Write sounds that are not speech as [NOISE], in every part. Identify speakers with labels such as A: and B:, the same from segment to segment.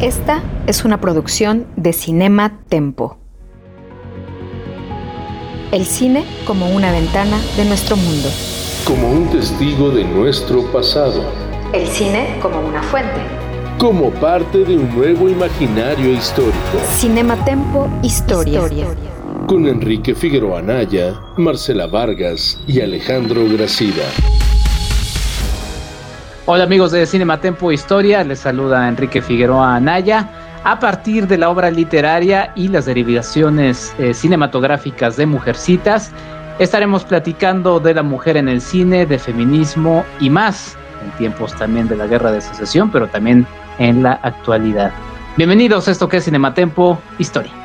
A: Esta es una producción de Cinema Tempo. El cine como una ventana de nuestro mundo.
B: Como un testigo de nuestro pasado.
A: El cine como una fuente.
B: Como parte de un nuevo imaginario histórico.
A: Cinema Tempo Historia.
B: Con Enrique Figueroa Anaya, Marcela Vargas y Alejandro Gracida.
C: Hola amigos de Cinematempo Historia, les saluda Enrique Figueroa Anaya. A partir de la obra literaria y las derivaciones eh, cinematográficas de Mujercitas, estaremos platicando de la mujer en el cine, de feminismo y más, en tiempos también de la guerra de secesión, pero también en la actualidad. Bienvenidos a esto que es Cinematempo Historia.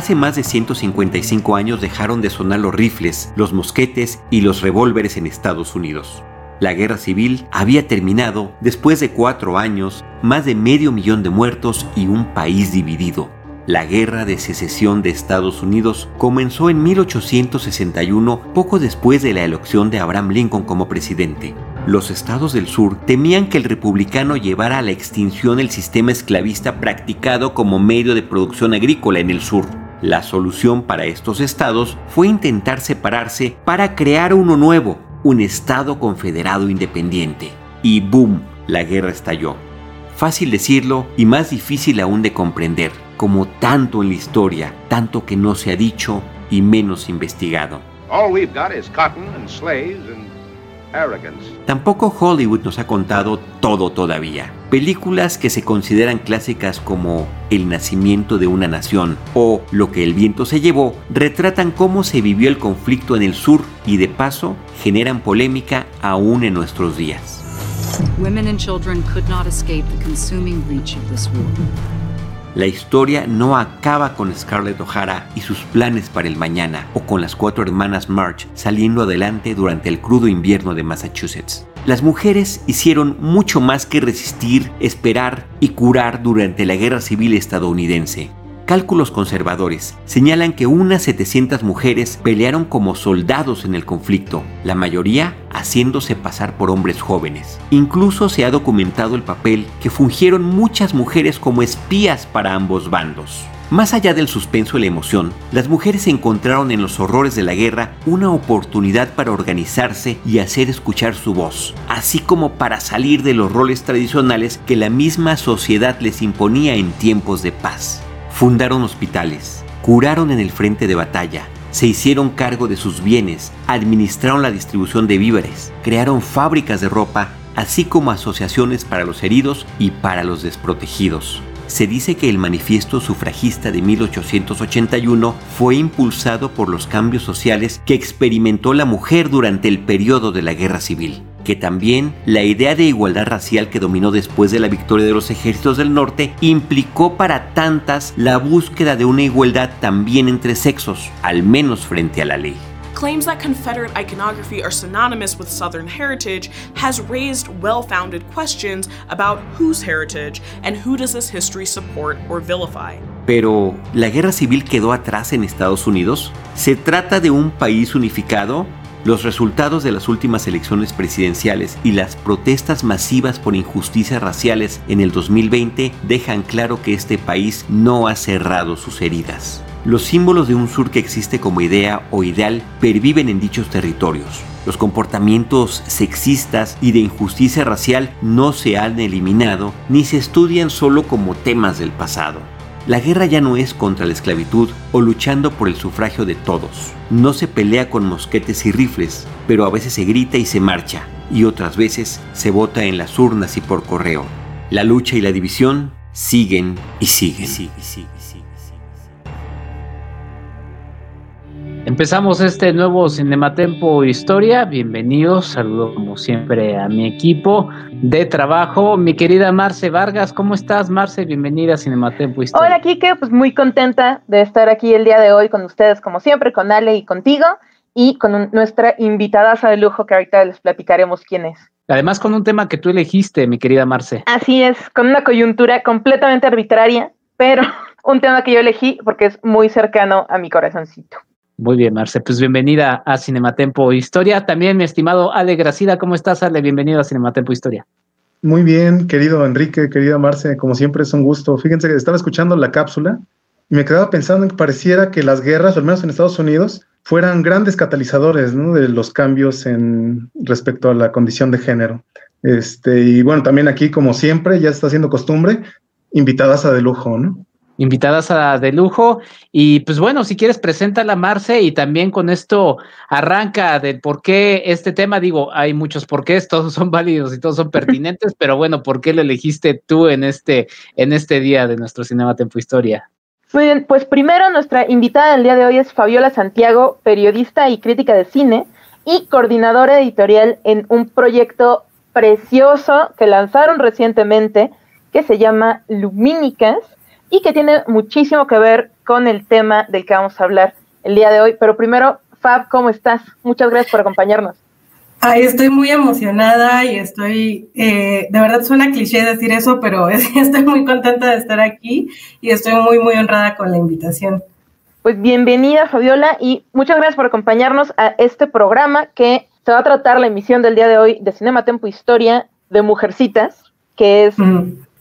D: Hace más de 155 años dejaron de sonar los rifles, los mosquetes y los revólveres en Estados Unidos. La guerra civil había terminado después de cuatro años, más de medio millón de muertos y un país dividido. La guerra de secesión de Estados Unidos comenzó en 1861, poco después de la elección de Abraham Lincoln como presidente. Los estados del sur temían que el republicano llevara a la extinción el sistema esclavista practicado como medio de producción agrícola en el sur. La solución para estos estados fue intentar separarse para crear uno nuevo, un estado confederado independiente. Y boom, la guerra estalló. Fácil decirlo y más difícil aún de comprender, como tanto en la historia, tanto que no se ha dicho y menos investigado. All we've got is cotton and slaves and Tampoco Hollywood nos ha contado todo todavía. Películas que se consideran clásicas como El nacimiento de una nación o Lo que el viento se llevó retratan cómo se vivió el conflicto en el sur y de paso generan polémica aún en nuestros días. Women and children could not escape the consuming reach of this war. La historia no acaba con Scarlett O'Hara y sus planes para el mañana o con las cuatro hermanas March saliendo adelante durante el crudo invierno de Massachusetts. Las mujeres hicieron mucho más que resistir, esperar y curar durante la Guerra Civil estadounidense. Cálculos conservadores señalan que unas 700 mujeres pelearon como soldados en el conflicto, la mayoría haciéndose pasar por hombres jóvenes. Incluso se ha documentado el papel que fungieron muchas mujeres como espías para ambos bandos. Más allá del suspenso y la emoción, las mujeres encontraron en los horrores de la guerra una oportunidad para organizarse y hacer escuchar su voz, así como para salir de los roles tradicionales que la misma sociedad les imponía en tiempos de paz. Fundaron hospitales, curaron en el frente de batalla, se hicieron cargo de sus bienes, administraron la distribución de víveres, crearon fábricas de ropa, así como asociaciones para los heridos y para los desprotegidos. Se dice que el manifiesto sufragista de 1881 fue impulsado por los cambios sociales que experimentó la mujer durante el periodo de la guerra civil que también la idea de igualdad racial que dominó después de la victoria de los ejércitos del norte implicó para tantas la búsqueda de una igualdad también entre sexos, al menos frente a la ley. Claims that Confederate iconography are synonymous with Southern heritage has raised well founded questions about whose heritage and who does this history support or vilify. Pero, ¿la guerra civil quedó atrás en Estados Unidos? ¿Se trata de un país unificado? Los resultados de las últimas elecciones presidenciales y las protestas masivas por injusticias raciales en el 2020 dejan claro que este país no ha cerrado sus heridas. Los símbolos de un sur que existe como idea o ideal perviven en dichos territorios. Los comportamientos sexistas y de injusticia racial no se han eliminado ni se estudian solo como temas del pasado. La guerra ya no es contra la esclavitud o luchando por el sufragio de todos. No se pelea con mosquetes y rifles, pero a veces se grita y se marcha, y otras veces se vota en las urnas y por correo. La lucha y la división siguen y siguen.
C: Empezamos este nuevo Cinematempo Historia. Bienvenidos. Saludo como siempre a mi equipo de trabajo. Mi querida Marce Vargas, ¿cómo estás, Marce? Bienvenida a Cinematempo Historia.
E: Hola, Kike. Pues muy contenta de estar aquí el día de hoy con ustedes, como siempre, con Ale y contigo, y con nuestra invitada de lujo que ahorita les platicaremos quién es.
C: Además, con un tema que tú elegiste, mi querida Marce.
E: Así es, con una coyuntura completamente arbitraria, pero [LAUGHS] un tema que yo elegí porque es muy cercano a mi corazoncito.
C: Muy bien, Marce. Pues bienvenida a Cinematempo Historia. También mi estimado Ale Gracida, ¿cómo estás, Ale? Bienvenido a Cinematempo Historia.
F: Muy bien, querido Enrique, querida Marce, como siempre es un gusto. Fíjense que estaba escuchando la cápsula y me quedaba pensando en que pareciera que las guerras, al menos en Estados Unidos, fueran grandes catalizadores de los cambios en respecto a la condición de género. Este, y bueno, también aquí, como siempre, ya está haciendo costumbre, invitadas a de lujo, ¿no?
C: Invitadas a de lujo. Y pues bueno, si quieres, preséntala, Marce, y también con esto arranca del por qué este tema. Digo, hay muchos porqués, todos son válidos y todos son [LAUGHS] pertinentes, pero bueno, ¿por qué lo elegiste tú en este, en este día de nuestro Cinema Tempo Historia?
E: Muy bien, pues primero nuestra invitada del día de hoy es Fabiola Santiago, periodista y crítica de cine y coordinadora editorial en un proyecto precioso que lanzaron recientemente que se llama Lumínicas y que tiene muchísimo que ver con el tema del que vamos a hablar el día de hoy. Pero primero, Fab, ¿cómo estás? Muchas gracias por acompañarnos.
G: Ay, estoy muy emocionada y estoy, eh, de verdad suena cliché decir eso, pero [LAUGHS] estoy muy contenta de estar aquí y estoy muy, muy honrada con la invitación.
E: Pues bienvenida, Fabiola, y muchas gracias por acompañarnos a este programa que se va a tratar la emisión del día de hoy de Cinema Tempo Historia de Mujercitas, que es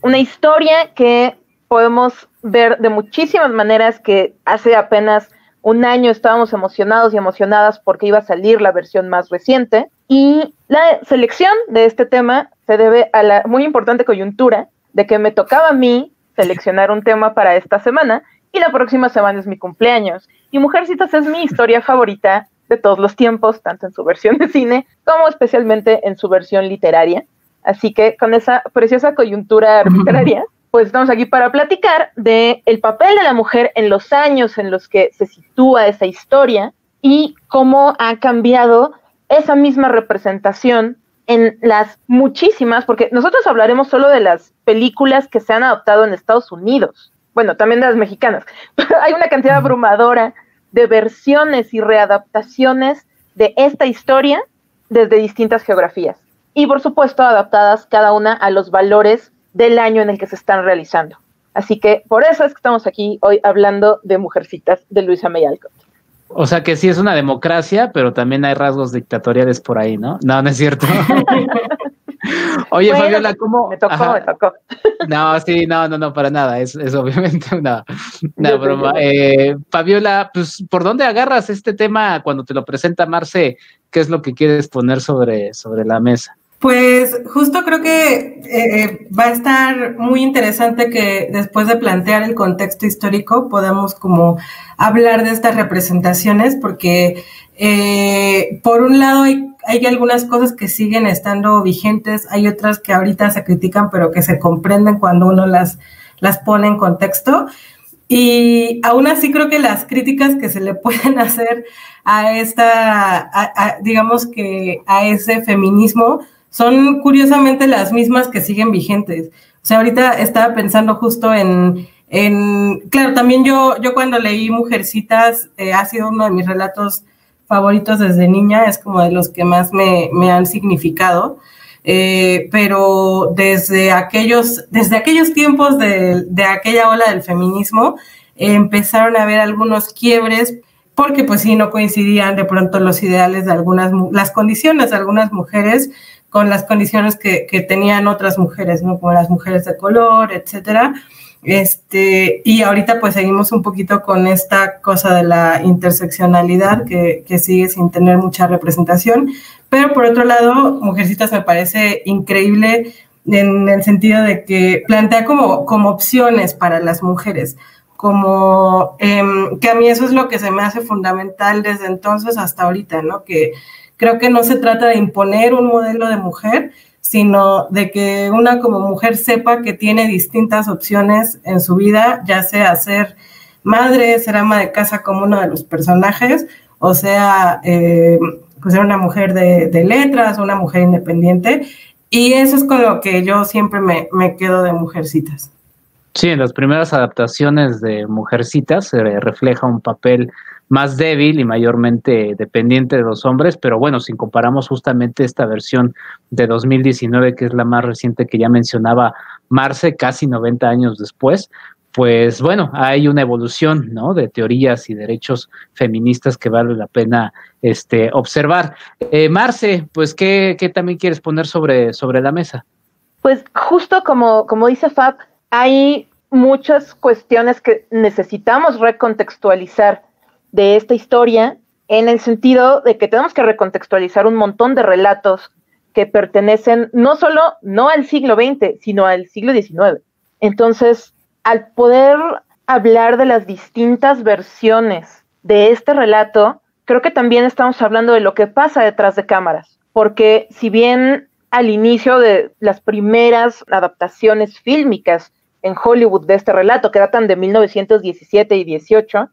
E: una historia que podemos ver de muchísimas maneras que hace apenas un año estábamos emocionados y emocionadas porque iba a salir la versión más reciente. Y la selección de este tema se debe a la muy importante coyuntura de que me tocaba a mí seleccionar un tema para esta semana y la próxima semana es mi cumpleaños. Y Mujercitas es mi historia favorita de todos los tiempos, tanto en su versión de cine como especialmente en su versión literaria. Así que con esa preciosa coyuntura arbitraria, pues estamos aquí para platicar de el papel de la mujer en los años en los que se sitúa esa historia y cómo ha cambiado esa misma representación en las muchísimas, porque nosotros hablaremos solo de las películas que se han adoptado en Estados Unidos, bueno, también de las mexicanas, [LAUGHS] pero hay una cantidad abrumadora de versiones y readaptaciones de esta historia desde distintas geografías. Y por supuesto, adaptadas cada una a los valores del año en el que se están realizando. Así que por eso es que estamos aquí hoy hablando de Mujercitas de Luisa May Alcott.
C: O sea que sí es una democracia, pero también hay rasgos dictatoriales por ahí, ¿no? No, no es cierto. [LAUGHS] Oye, Fabiola, ¿cómo?
E: Me tocó, me tocó. [LAUGHS]
C: No, sí, no, no, no, para nada. Es, es obviamente [LAUGHS] una, una broma. Eh, Fabiola, pues, ¿por dónde agarras este tema cuando te lo presenta Marce? ¿Qué es lo que quieres poner sobre, sobre la mesa?
G: Pues justo creo que eh, va a estar muy interesante que después de plantear el contexto histórico podamos como hablar de estas representaciones porque eh, por un lado hay, hay, algunas cosas que siguen estando vigentes, hay otras que ahorita se critican pero que se comprenden cuando uno las, las pone en contexto. Y aún así creo que las críticas que se le pueden [LAUGHS] hacer a esta, digamos que a ese feminismo, son curiosamente las mismas que siguen vigentes. O sea, ahorita estaba pensando justo en, en claro, también yo, yo cuando leí Mujercitas, eh, ha sido uno de mis relatos favoritos desde niña, es como de los que más me, me han significado. Eh, pero desde aquellos, desde aquellos tiempos de, de aquella ola del feminismo, empezaron a haber algunos quiebres porque pues sí, no coincidían de pronto los ideales de algunas, las condiciones de algunas mujeres con las condiciones que, que, tenían otras mujeres, ¿no? Como las mujeres de color, etcétera. Este, y ahorita pues seguimos un poquito con esta cosa de la interseccionalidad que, que sigue sin tener mucha representación, pero por otro lado, Mujercitas me parece increíble en el sentido de que plantea como, como opciones para las mujeres, como eh, que a mí eso es lo que se me hace fundamental desde entonces hasta ahorita, ¿no? Que, creo que no se trata de imponer un modelo de mujer, sino de que una como mujer sepa que tiene distintas opciones en su vida, ya sea ser madre, ser ama de casa como uno de los personajes, o sea, eh, pues ser una mujer de, de, letras, una mujer independiente. Y eso es con lo que yo siempre me, me quedo de Mujercitas.
C: Sí, en las primeras adaptaciones de Mujercitas se refleja un papel más débil y mayormente dependiente de los hombres, pero bueno, si comparamos justamente esta versión de 2019, que es la más reciente que ya mencionaba Marce, casi 90 años después, pues bueno, hay una evolución, ¿no? De teorías y derechos feministas que vale la pena este, observar. Eh, Marce, pues, ¿qué, ¿qué, también quieres poner sobre, sobre la mesa?
E: Pues justo como, como dice Fab, hay muchas cuestiones que necesitamos recontextualizar de esta historia en el sentido de que tenemos que recontextualizar un montón de relatos que pertenecen no solo no al siglo XX, sino al siglo XIX. Entonces, al poder hablar de las distintas versiones de este relato, creo que también estamos hablando de lo que pasa detrás de cámaras, porque si bien al inicio de las primeras adaptaciones fílmicas en Hollywood de este relato, que datan de 1917 y 18,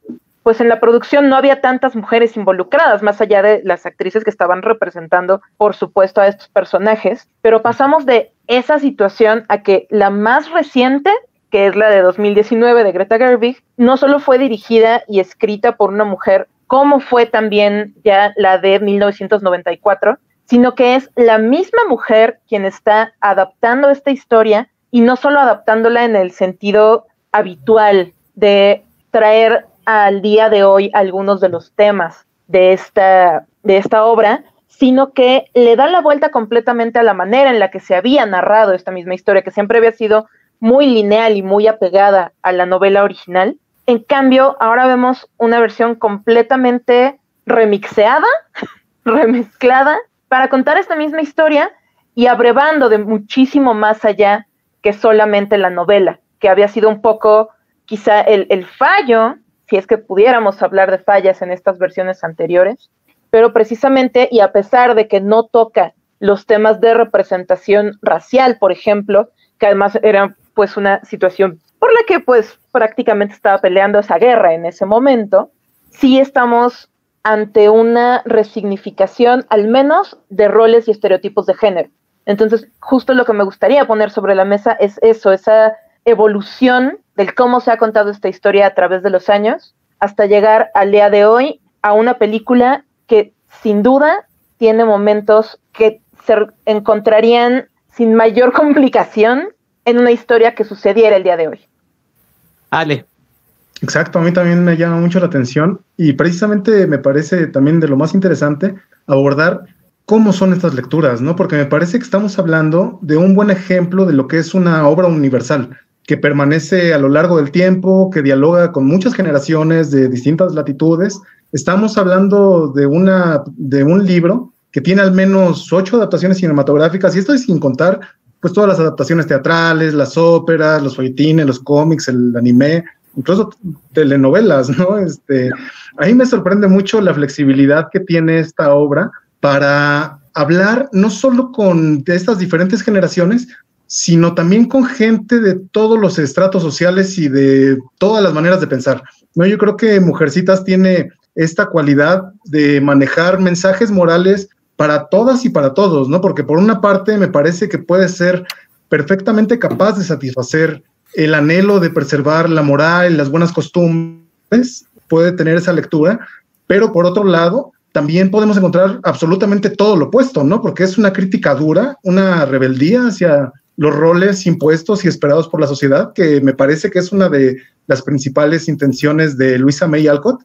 E: pues en la producción no había tantas mujeres involucradas, más allá de las actrices que estaban representando, por supuesto, a estos personajes, pero pasamos de esa situación a que la más reciente, que es la de 2019 de Greta Gerwig, no solo fue dirigida y escrita por una mujer, como fue también ya la de 1994, sino que es la misma mujer quien está adaptando esta historia y no solo adaptándola en el sentido habitual de traer al día de hoy algunos de los temas de esta, de esta obra, sino que le da la vuelta completamente a la manera en la que se había narrado esta misma historia, que siempre había sido muy lineal y muy apegada a la novela original. En cambio, ahora vemos una versión completamente remixeada, [LAUGHS] remezclada, para contar esta misma historia y abrevando de muchísimo más allá que solamente la novela, que había sido un poco quizá el, el fallo, si es que pudiéramos hablar de fallas en estas versiones anteriores, pero precisamente y a pesar de que no toca los temas de representación racial, por ejemplo, que además era pues una situación por la que pues prácticamente estaba peleando esa guerra en ese momento, sí estamos ante una resignificación al menos de roles y estereotipos de género. Entonces, justo lo que me gustaría poner sobre la mesa es eso, esa evolución del cómo se ha contado esta historia a través de los años, hasta llegar al día de hoy a una película que sin duda tiene momentos que se encontrarían sin mayor [LAUGHS] complicación en una historia que sucediera el día de hoy.
C: Ale,
F: Exacto, a mí también me llama mucho la atención y precisamente me parece también de lo más interesante abordar cómo son estas lecturas, ¿no? Porque me parece que estamos hablando de un buen ejemplo de lo que es una obra universal, que permanece a lo largo del tiempo, que dialoga con muchas generaciones de distintas latitudes. Estamos hablando de, una, de un libro que tiene al menos ocho adaptaciones cinematográficas, y esto es sin contar pues todas las adaptaciones teatrales, las óperas, los folletines, los cómics, el anime, incluso telenovelas, ¿no? Este, ahí me sorprende mucho la flexibilidad que tiene esta obra para hablar no solo con estas diferentes generaciones, sino también con gente de todos los estratos sociales y de todas las maneras de pensar. ¿no? Yo creo que Mujercitas tiene esta cualidad de manejar mensajes morales para todas y para todos, ¿no? Porque por una parte me parece que puede ser perfectamente capaz de satisfacer el anhelo de preservar la moral, las buenas costumbres, puede tener esa lectura, pero por otro lado, también podemos encontrar absolutamente todo lo opuesto, ¿no? Porque es una crítica dura, una rebeldía hacia los roles impuestos y esperados por la sociedad, que me parece que es una de las principales intenciones de Luisa May Alcott,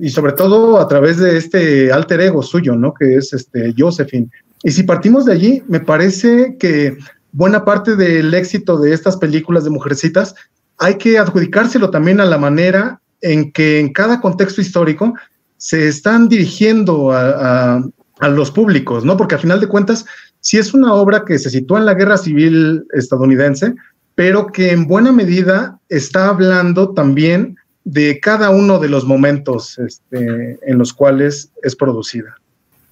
F: y sobre todo a través de este alter ego suyo, ¿no? Que es este Josephine. Y si partimos de allí, me parece que buena parte del éxito de estas películas de mujercitas hay que adjudicárselo también a la manera en que en cada contexto histórico se están dirigiendo a, los públicos, ¿no? Porque al final de cuentas, sí es una obra que se sitúa en la guerra civil estadounidense, pero que en buena medida está hablando también de cada uno de los momentos este, en los cuales es producida.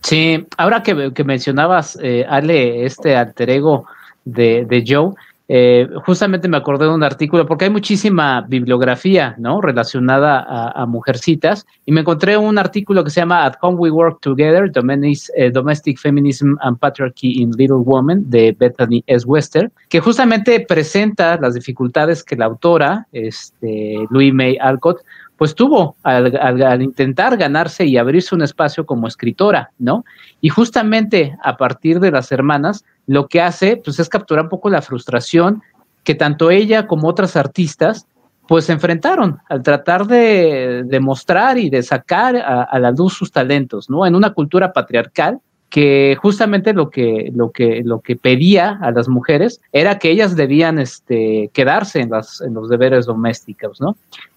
C: Sí, ahora que, mencionabas, eh, Ale, este alter ego de, Joe, eh, justamente me acordé de un artículo, porque hay muchísima bibliografía, ¿no? Relacionada a, mujercitas, y me encontré un artículo que se llama At Home We Work Together, eh, Domestic Feminism and Patriarchy in Little Women, de Bethany S. Wester, que justamente presenta las dificultades que la autora, este, Louis May Alcott, pues tuvo al, intentar ganarse y abrirse un espacio como escritora, ¿no? Y justamente a partir de las hermanas, lo que hace, pues es capturar un poco la frustración que tanto ella como otras artistas pues se enfrentaron al tratar de, demostrar y de sacar a, la luz sus talentos, ¿no? En una cultura patriarcal que justamente lo que, lo que, lo que pedía a las mujeres era que ellas debían este, quedarse en, las, en los deberes domésticos, ¿no?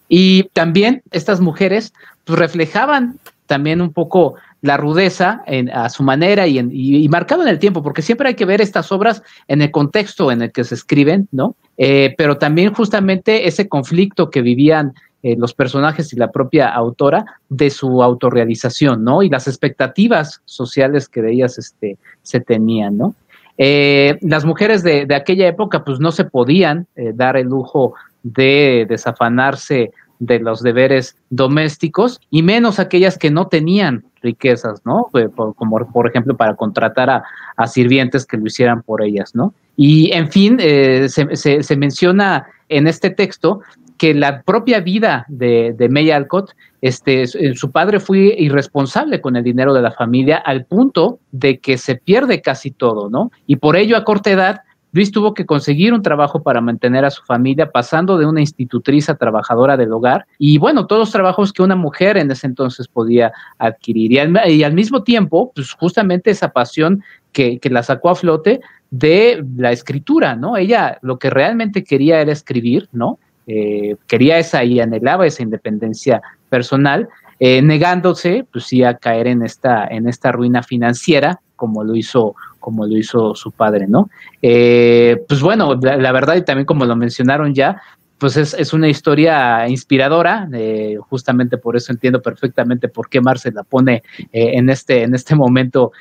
C: Y también estas mujeres pues, reflejaban también un poco la rudeza a su manera y, y, marcado en el tiempo, porque siempre hay que ver estas obras en el contexto en el que se escriben, ¿no? Eh, pero también justamente ese conflicto que vivían eh, los personajes y la propia autora de su autorrealización, ¿no? Y las expectativas sociales que de ellas este, se tenían, ¿no? Eh, las mujeres de, de, aquella época pues no se podían dar el lujo de desafanarse de los deberes domésticos y menos aquellas que no tenían riquezas, ¿no? como por ejemplo para contratar a, sirvientes que lo hicieran por ellas, ¿no? Y en fin, eh, se, menciona en este texto que la propia vida de, de May Alcott, este, su padre fue irresponsable con el dinero de la familia al punto de que se pierde casi todo, ¿no? Y por ello a corta edad Luis tuvo que conseguir un trabajo para mantener a su familia, pasando de una institutriz a trabajadora del hogar y bueno, todos los trabajos que una mujer en ese entonces podía adquirir. Y al, mismo tiempo, pues justamente esa pasión que, la sacó a flote de la escritura, ¿no? Ella lo que realmente quería era escribir, ¿no? Eh, quería esa y anhelaba esa independencia personal, eh, negándose, pues sí, a caer en esta, en esta ruina financiera, como lo hizo como lo hizo su padre, ¿no? Eh, pues bueno, la, verdad, y también como lo mencionaron ya, pues es, una historia inspiradora, eh, justamente por eso entiendo perfectamente por qué Marcel la pone eh, en, este, en este momento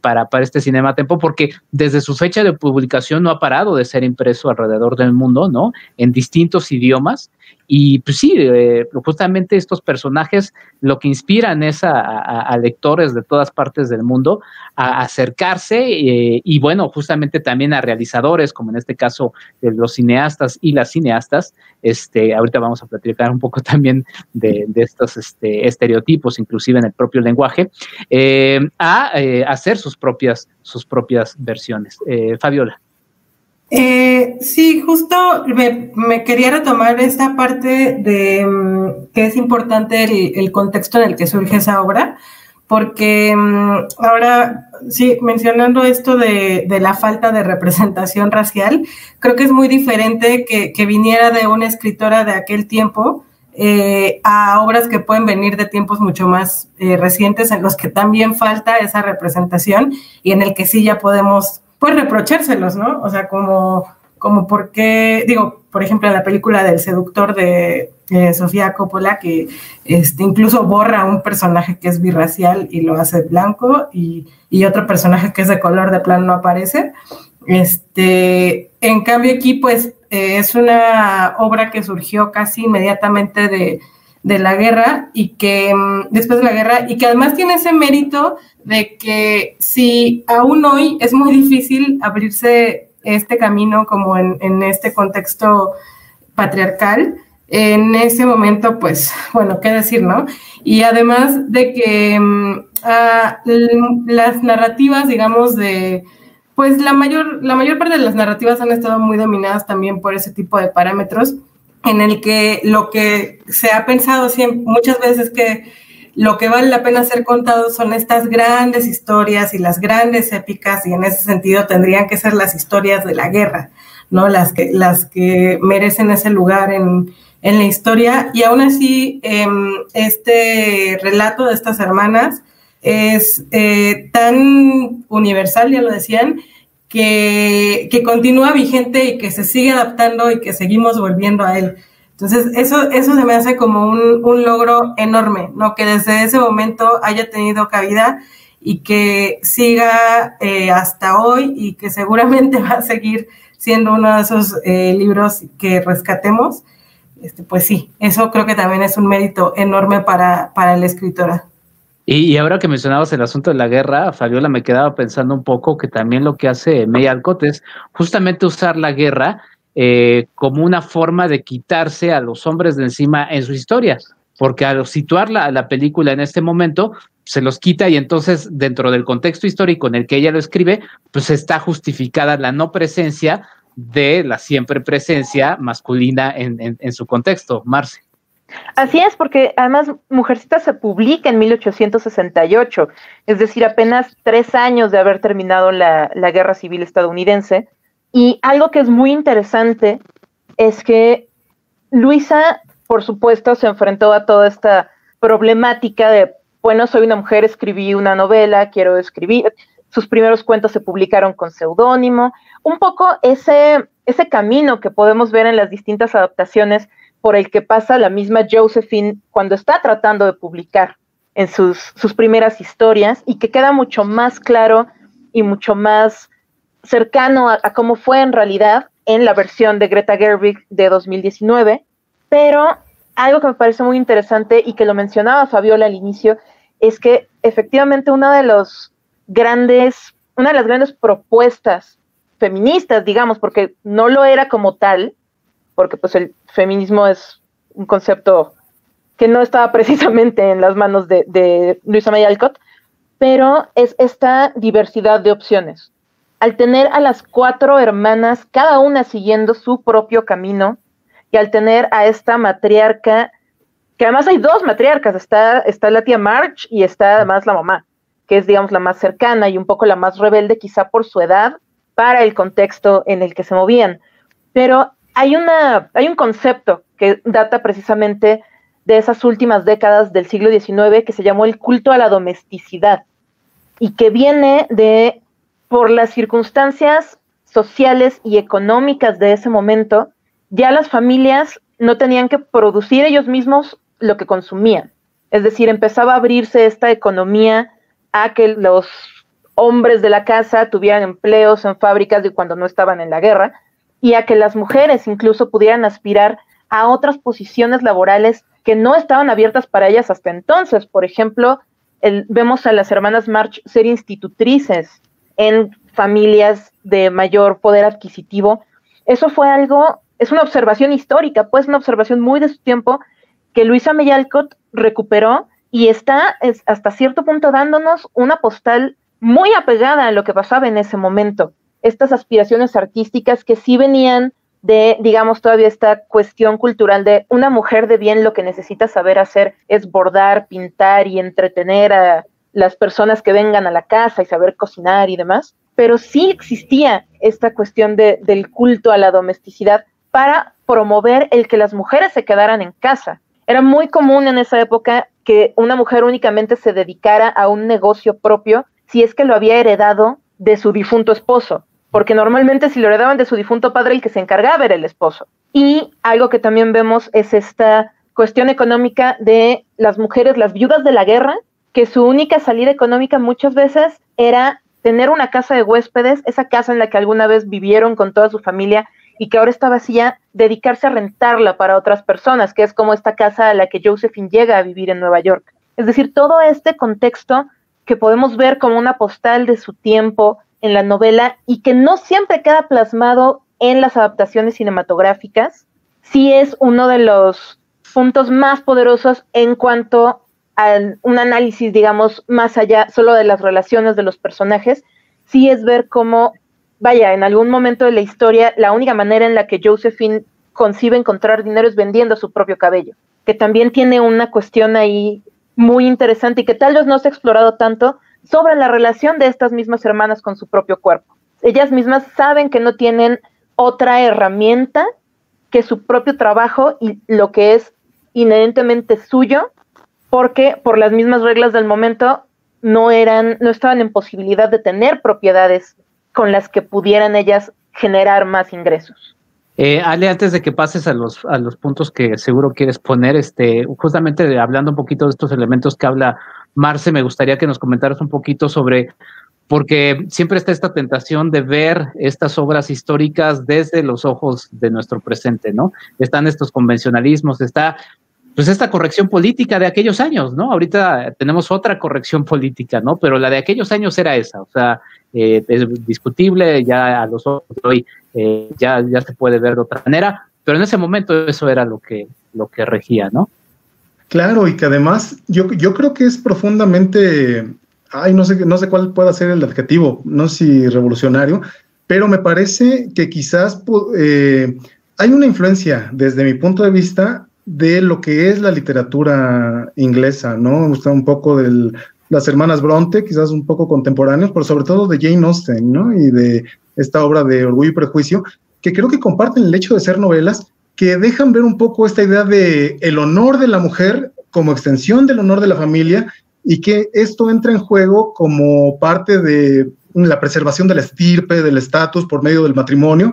C: para, para este Cinema Tempo, porque desde su fecha de publicación no ha parado de ser impreso alrededor del mundo, ¿no? En distintos idiomas. Y pues sí, eh, justamente estos personajes lo que inspiran es a, lectores de todas partes del mundo a acercarse eh, y bueno, justamente también a realizadores, como en este caso eh, los cineastas y las cineastas. Este, ahorita vamos a platicar un poco [LAUGHS] también de, estos este, estereotipos, inclusive en el propio lenguaje, a hacer sus propias, sus propias versiones. Fabiola.
G: Eh, sí, justo me, quería retomar esta parte de mm, que es importante el, contexto en el que surge esa obra, porque mm, ahora, sí, mencionando esto de, la falta de representación racial, creo que es muy diferente que, viniera de una escritora de aquel tiempo. Eh, a obras que pueden venir de tiempos mucho más eh, recientes en los que también falta esa representación y en el que sí ya podemos pues reprochárselos, ¿no? O sea, como, como por qué, digo, por ejemplo, en la película del seductor de Sofía Coppola, que este, incluso borra un personaje que es birracial y lo hace blanco, y, otro personaje que es de color de plano no aparece. Este, en cambio aquí, pues, eh, es una obra que surgió casi inmediatamente de, de la guerra y que mm, después de la guerra y que además tiene ese mérito de que si aún hoy es muy difícil abrirse este camino como en, este contexto patriarcal, en ese momento, pues, bueno, qué decir, ¿no? Y además de que mm, las narrativas, digamos, de, pues la mayor, la mayor parte de las narrativas han estado muy dominadas también por ese tipo de parámetros en el que lo que se ha pensado siempre, muchas veces que lo que vale la pena ser contado son estas grandes historias y las grandes épicas y en ese sentido tendrían que ser las historias de la guerra, ¿no? Las que, las que merecen ese lugar en, la historia y aún así em, este relato de estas hermanas es eh, tan universal, ya lo decían, que, que, continúa vigente y que se sigue adaptando y que seguimos volviendo a él. Entonces, eso, eso se me hace como un, un logro enorme, ¿no? Que desde ese momento haya tenido cabida y que siga eh, hasta hoy y que seguramente [LAUGHS] va a seguir siendo uno de esos eh, libros que rescatemos. Este, pues sí, eso creo que también es un mérito enorme para, para la escritora.
C: Y, ahora que mencionabas el asunto de la guerra, Fabiola, me quedaba pensando un poco que también lo que hace May Alcott es justamente usar la guerra eh, como una forma de quitarse a los hombres de encima en su historia, porque al situar la, la película en este momento, se los quita y entonces dentro del contexto histórico en el que ella lo escribe, pues está justificada la no presencia de la siempre presencia masculina en, su contexto, Marce.
E: Así es, porque además Mujercita se publica en 1868, es decir, apenas tres años de haber terminado la, la Guerra Civil estadounidense. Y algo que es muy interesante es que Luisa, por supuesto, se enfrentó a toda esta problemática de, bueno, soy una mujer, escribí una novela, quiero escribir. Sus primeros cuentos se publicaron con seudónimo. Un poco ese, ese camino que podemos ver en las distintas adaptaciones por el que pasa la misma Josephine cuando está tratando de publicar en sus, sus primeras historias y que queda mucho más claro y mucho más cercano a, cómo fue en realidad en la versión de Greta Gerwig de 2019, pero algo que me parece muy interesante y que lo mencionaba Fabiola al inicio es que efectivamente una de los grandes, una de las grandes propuestas feministas, digamos, porque no lo era como tal, porque pues el feminismo es un concepto que no estaba [LAUGHS] precisamente en las manos de, de Luisa May Alcott, pero es esta diversidad de opciones al tener a las cuatro hermanas, cada una siguiendo su propio camino, y al tener a esta matriarca, que además hay dos matriarcas, está, está la tía March y está además la mamá, que es, digamos, la más cercana y un poco la más rebelde, quizá por su edad, para el contexto en el que se movían. Pero hay, una, hay un concepto que data precisamente de esas últimas décadas del siglo XIX que se llamó el culto a la domesticidad y que viene de por las circunstancias sociales y económicas de ese momento, ya las familias no tenían que producir ellos mismos lo que consumían. Es decir, empezaba a abrirse esta economía a que los hombres de la casa tuvieran empleos en fábricas de cuando no estaban en la guerra y a que las mujeres incluso pudieran aspirar a otras posiciones laborales que no estaban abiertas para ellas hasta entonces. Por ejemplo, vemos a las hermanas March ser institutrices en familias de mayor poder adquisitivo. Eso fue algo, es una observación histórica, pues una observación muy de su tiempo que Luisa Meyalcott recuperó y está hasta cierto punto dándonos una postal muy apegada a lo que pasaba en ese momento. Estas aspiraciones artísticas que sí venían de, digamos, todavía esta cuestión cultural de una mujer de bien lo que necesita saber hacer es bordar, pintar y entretener a las personas que vengan a la casa y saber cocinar y demás, pero sí existía esta cuestión de, del culto a la domesticidad para promover el que las mujeres se quedaran en casa. Era muy común en esa época que una mujer únicamente se dedicara a un negocio propio si es que lo había heredado de su difunto esposo, porque normalmente si lo heredaban de su difunto padre, el que se encargaba era el esposo. Y algo que también vemos es esta cuestión económica de las mujeres, las viudas de la guerra, que su única salida económica muchas veces era tener una casa de huéspedes, esa casa en la que alguna vez vivieron con toda su familia y que ahora está vacía, dedicarse a rentarla para otras personas, que es como esta casa a la que Josephine llega a vivir en Nueva York. Es decir, todo este contexto que podemos ver como una postal de su tiempo en la novela y que no siempre queda plasmado en las adaptaciones cinematográficas, sí es uno de los puntos más poderosos en cuanto un análisis, digamos, más allá solo de las relaciones de los personajes, sí es ver cómo, vaya, en algún momento de la historia, la única manera en la que Josephine concibe encontrar dinero es vendiendo su propio cabello, que también tiene una cuestión ahí muy interesante y que tal vez no se ha explorado tanto sobre la relación de estas mismas hermanas con su propio cuerpo. Ellas mismas saben que no tienen otra herramienta que su propio trabajo y lo que es inherentemente suyo porque por las mismas reglas del momento no eran, no estaban en posibilidad de tener propiedades con las que pudieran ellas generar más ingresos.
C: Eh, Ale, antes de que pases a los, a los puntos que seguro quieres poner, este, justamente hablando un poquito de estos elementos que habla Marce, me gustaría que nos comentaras un poquito sobre, porque siempre está esta tentación de ver estas obras históricas desde los ojos de nuestro presente, ¿no? Están estos convencionalismos, está pues esta corrección política de aquellos años, ¿no? Ahorita tenemos otra corrección política, ¿no? Pero la de aquellos años era esa, o sea, eh, es discutible, ya a los ojos de hoy eh, ya, ya se puede ver de otra manera, pero en ese momento eso era lo que, lo que regía, ¿no?
F: Claro, y que además yo, yo creo que es profundamente, ay, no sé, no sé cuál pueda ser el adjetivo, no sé si revolucionario, pero me parece que quizás eh, hay una influencia desde mi punto de vista de lo que es la literatura inglesa, ¿no? Un poco de las hermanas Bronte, quizás un poco contemporáneos, pero sobre todo de Jane Austen, ¿no? Y de esta obra de Orgullo y Prejuicio, que creo que comparten el hecho de ser novelas que dejan ver un poco esta idea de el honor de la mujer como extensión del honor de la familia y que esto entra en juego como parte de la preservación de la estirpe, del estatus por medio del matrimonio.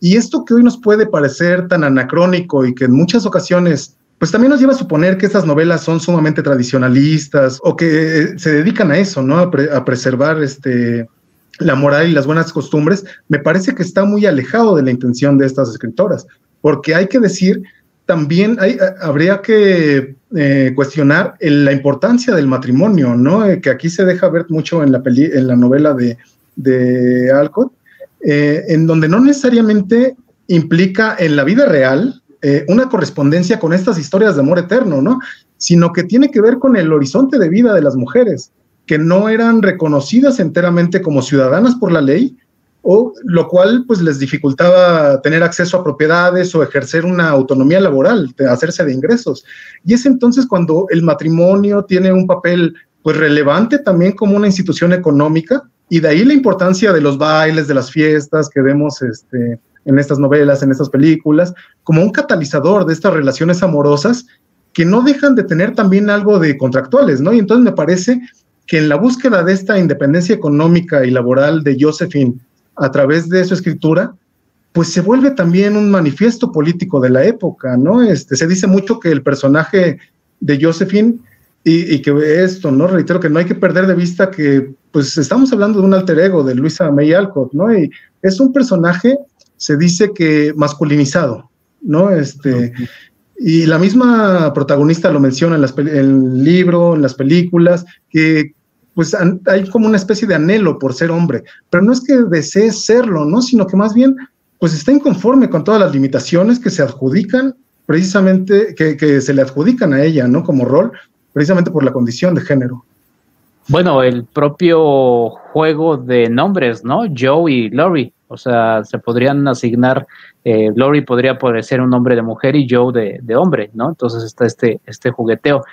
F: Y esto que hoy nos puede parecer tan anacrónico y que en muchas ocasiones pues también nos lleva a suponer que estas novelas son sumamente tradicionalistas o que se dedican a eso, ¿no? A, preservar este, la moral y las buenas costumbres, me parece que está muy alejado de la intención de estas escritoras, porque hay que decir, también habría que eh, cuestionar la importancia del matrimonio, ¿no? Eh, que aquí se deja ver mucho en la, en la novela de, de Alcott, eh, en donde no necesariamente implica en la vida real una correspondencia con estas historias de amor eterno, ¿no? Sino que tiene que ver con el horizonte de vida de las mujeres, que no eran reconocidas enteramente como ciudadanas por la ley, o lo cual pues les dificultaba tener acceso a propiedades o ejercer una autonomía laboral, hacerse de ingresos. Y es entonces cuando el matrimonio tiene un papel pues relevante también como una institución económica y de ahí la importancia de los bailes, de las fiestas que vemos este, en estas novelas, en estas películas, como un catalizador de estas relaciones amorosas que no dejan de tener también algo de contractuales, ¿no? Y entonces me parece que en la búsqueda de esta independencia económica y laboral de Josephine a través de su escritura, pues se vuelve también un manifiesto político de la época, ¿no? Este, se dice mucho que el personaje de Josephine, y, que esto, ¿no? Reitero que no hay que perder de vista que, pues estamos hablando de un alter ego de Luisa May Alcott, ¿no? Y es un personaje, se dice que masculinizado, ¿no? Este, y la misma protagonista lo menciona en, en el libro, en las películas, que pues hay como una especie de anhelo por ser hombre, pero no es que desee serlo, ¿no? Sino que más bien, pues está inconforme con todas las limitaciones que se adjudican precisamente, que, se le adjudican a ella, ¿no? Como rol, precisamente por la condición de género.
C: Bueno, el propio juego de nombres, ¿no? Joe y Lori, o sea, se podrían asignar, eh, Lori podría ser un nombre de mujer y Joe de, de, hombre, ¿no? Entonces está este, este jugueteo.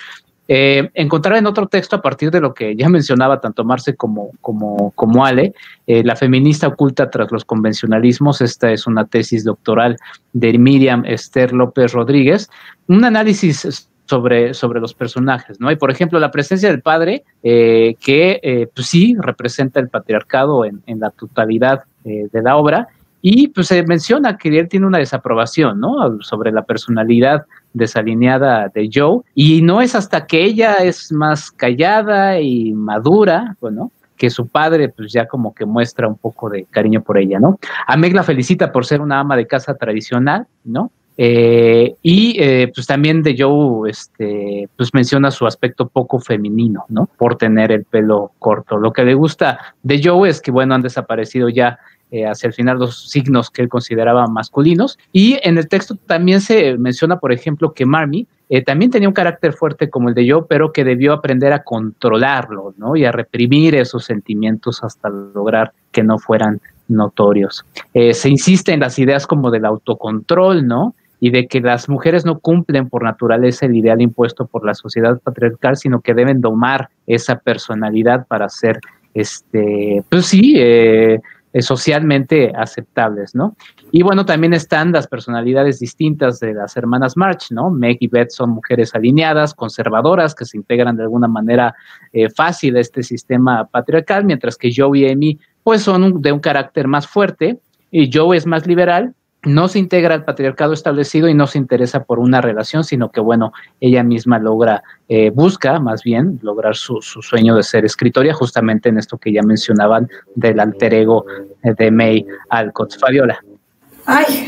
C: Eh, encontrar en otro texto, a partir de lo que ya mencionaba tanto Marce como, como, como Ale, eh, la feminista oculta tras los convencionalismos, esta es una tesis doctoral de Miriam Esther López Rodríguez, un análisis sobre, sobre los personajes, ¿no? Y por ejemplo, la presencia del padre, eh, que pues sí representa el patriarcado en, en la totalidad de la obra, y pues se menciona que él tiene una desaprobación, ¿no? Sobre la personalidad desalineada de Joe. Y no es hasta que ella es más callada y madura, bueno, que su padre pues ya como que muestra un poco de cariño por ella, ¿no? A Meg la felicita por ser una ama de casa tradicional, ¿no? Eh, y eh, pues también de Joe, este, pues menciona su aspecto poco femenino, ¿no? Por tener el pelo corto. Lo que le gusta de Joe es que, bueno, han desaparecido ya eh, hacia el final los signos que él consideraba masculinos. Y en el texto también se menciona, por ejemplo, que Marmy eh, también tenía un carácter fuerte como el de yo, pero que debió aprender a controlarlo, ¿no? Y a reprimir esos sentimientos hasta lograr que no fueran notorios. Eh, se insiste en las ideas como del autocontrol, ¿no? y de que las mujeres no cumplen por naturaleza el ideal impuesto por la sociedad patriarcal, sino que deben domar esa personalidad para ser, este, pues sí, eh, eh, socialmente aceptables, ¿no? Y bueno, también están las personalidades distintas de las hermanas March, ¿no? Meg y Beth son mujeres alineadas, conservadoras, que se integran de alguna manera eh, fácil a este sistema patriarcal, mientras que Joe y Amy, pues son de un carácter más fuerte, y Joe es más liberal, no se integra al patriarcado establecido y no se interesa por una relación, sino que, bueno, ella misma logra, eh, busca más bien lograr su, sueño de ser escritoria, justamente en esto que ya mencionaban del alter ego de May Alcott. Fabiola.
G: Ay,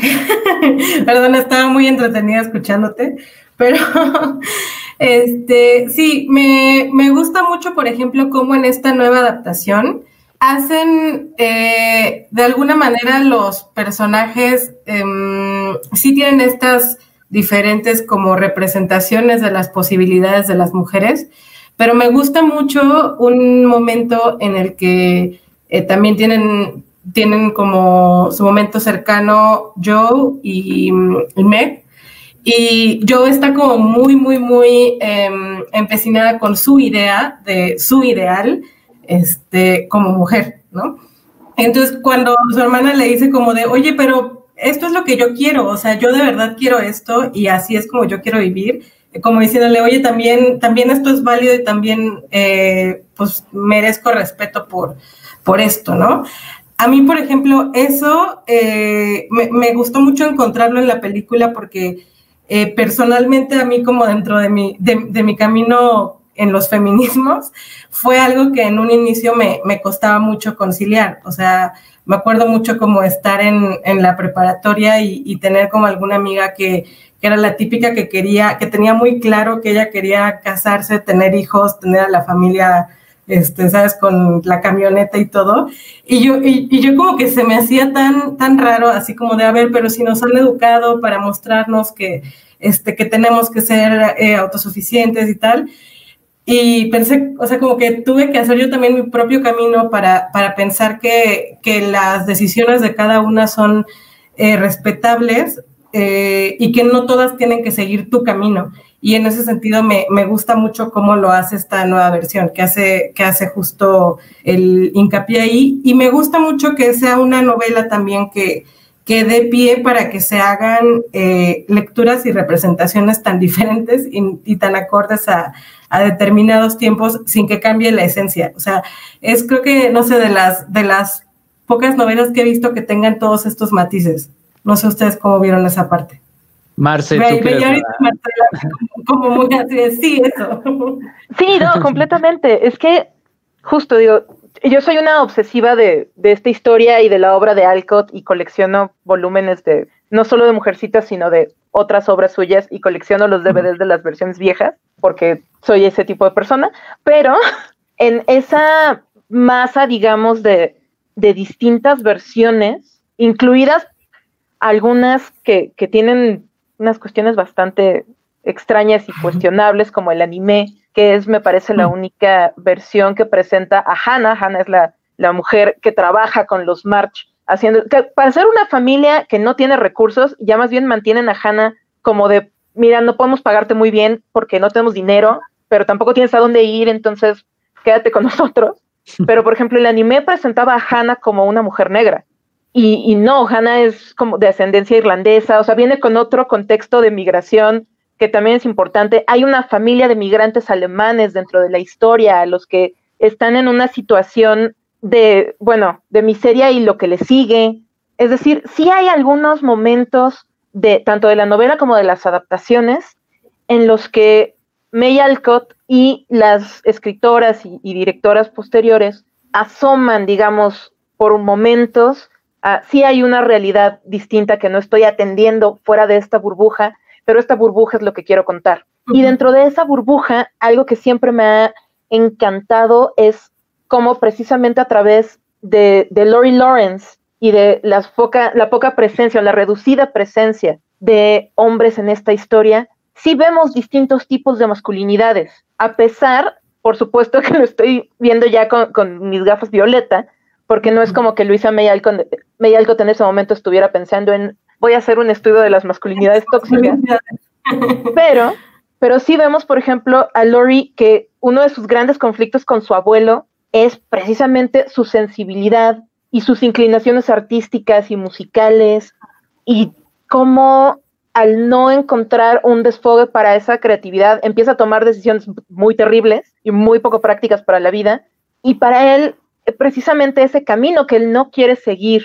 G: [LAUGHS] perdón, estaba muy entretenida escuchándote, pero [LAUGHS] este, sí, me, me gusta mucho, por ejemplo, cómo en esta nueva adaptación, hacen eh, de alguna manera los personajes em, sí tienen estas diferentes como representaciones de las posibilidades de las mujeres, pero me gusta mucho un momento en el que eh, también tienen tienen como su momento cercano Joe y, Meg. Y Joe está como muy, muy, muy em, empecinada con su idea de su ideal este, como mujer, ¿no? Entonces, cuando su hermana le dice como de, oye, pero esto es lo que yo quiero, o sea, yo de verdad quiero esto y así es como yo quiero vivir, como diciéndole, oye, también, también esto es válido y también, eh, pues, merezco respeto por, por esto, ¿no? A mí, por ejemplo, eso eh, me, gustó mucho encontrarlo en la película porque eh, personalmente a mí como dentro de mi, de, mi camino en los [LAUGHS] feminismos fue algo que en un inicio me, me, costaba mucho conciliar. O sea, me acuerdo mucho como estar en, en la preparatoria y, y, tener como alguna amiga que, que, era la típica que quería, que tenía muy claro que ella quería casarse, tener hijos, tener a la familia este, ¿sabes? Con la camioneta y todo. Y yo, y, yo como que se me hacía tan, tan raro, así como de, a ver, pero si nos han educado para mostrarnos que, este, que tenemos que ser eh, autosuficientes y tal. Y pensé, o sea, como que tuve que hacer yo también mi propio camino para, para pensar que, que las decisiones de cada una son eh, respetables eh, y que no todas tienen que seguir tu camino. Y en ese sentido me, me, gusta mucho cómo lo hace esta nueva versión, que hace, que hace justo el hincapié ahí, y me gusta mucho que sea una novela también que, que dé pie para que se hagan eh, lecturas y representaciones tan [LAUGHS] diferentes y, tan acordes a, a, determinados tiempos sin que cambie la esencia. O sea, es creo que, no sé, de las, de las pocas novelas que he visto que tengan todos estos matices. No sé ustedes cómo vieron esa parte.
C: Marce, [LAUGHS]
G: como muy así, sí, eso.
E: Sí, no, completamente. Es que, justo digo, yo soy una obsesiva de, de, esta historia y de la obra de Alcott y colecciono volúmenes de, no solo de Mujercitas, sino de otras obras suyas y colecciono los DVDs de las versiones viejas, porque soy ese tipo de persona, pero [LAUGHS] en esa masa, digamos, de, de distintas versiones, incluidas algunas que, que tienen unas cuestiones bastante extrañas y cuestionables como el anime, que es, me parece, la única versión que presenta a Hannah. Hannah es la, la mujer que trabaja con los March, haciendo, para ser una familia que no tiene recursos, ya más bien mantienen a Hannah como de, mira, no podemos pagarte muy bien porque no tenemos dinero, pero tampoco tienes a dónde ir, entonces quédate con [LAUGHS] nosotros. Pero, por ejemplo, el anime presentaba a Hannah como una mujer negra. Y, y, no, Hannah es como de ascendencia irlandesa, o sea, viene con otro contexto de migración que también es importante. Hay una familia de migrantes alemanes dentro de la historia, los que están en una situación de, bueno, de miseria y lo que le sigue. Es decir, sí hay algunos momentos de tanto de la novela como de las adaptaciones en los que May Alcott y las escritoras y, y directoras posteriores asoman, digamos, por momentos Ah, sí hay una realidad distinta que no estoy atendiendo fuera de esta burbuja, pero esta burbuja es lo que quiero contar. Y dentro de esa burbuja, algo que siempre me ha encantado es cómo precisamente a través de, de Lori Lawrence y de las la poca presencia o la reducida presencia de hombres en esta historia, sí vemos distintos tipos de masculinidades, a pesar, por supuesto [LAUGHS] que lo estoy viendo ya con, con mis gafas violeta, porque no es como que Luisa May Alcott, en ese momento estuviera pensando en voy a hacer un estudio de las masculinidades tóxicas. pero, pero sí vemos, por ejemplo, a Lori que uno de sus grandes conflictos con su abuelo es precisamente su sensibilidad y sus inclinaciones artísticas y musicales y cómo al no encontrar un desfogue para esa creatividad empieza a tomar decisiones muy terribles y muy poco prácticas para la vida y para él precisamente ese camino que él no quiere seguir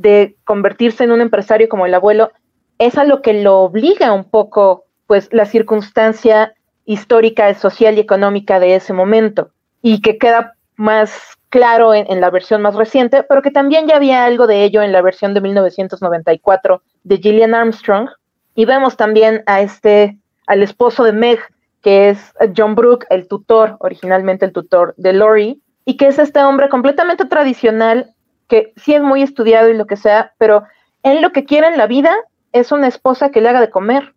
E: de convertirse en un empresario como el abuelo, es a lo que lo obliga un poco, pues, la circunstancia histórica, social y económica de ese momento, y que queda más claro en, la versión más reciente, pero que también ya había algo de ello en la versión de 1994 de Gillian Armstrong, y vemos también a este, al esposo de Meg, que es John Brooke, el tutor, originalmente el tutor de Lori, y que es este hombre completamente tradicional, que sí es muy estudiado y lo que sea, pero él lo que quiere en la vida es una esposa que le haga de comer.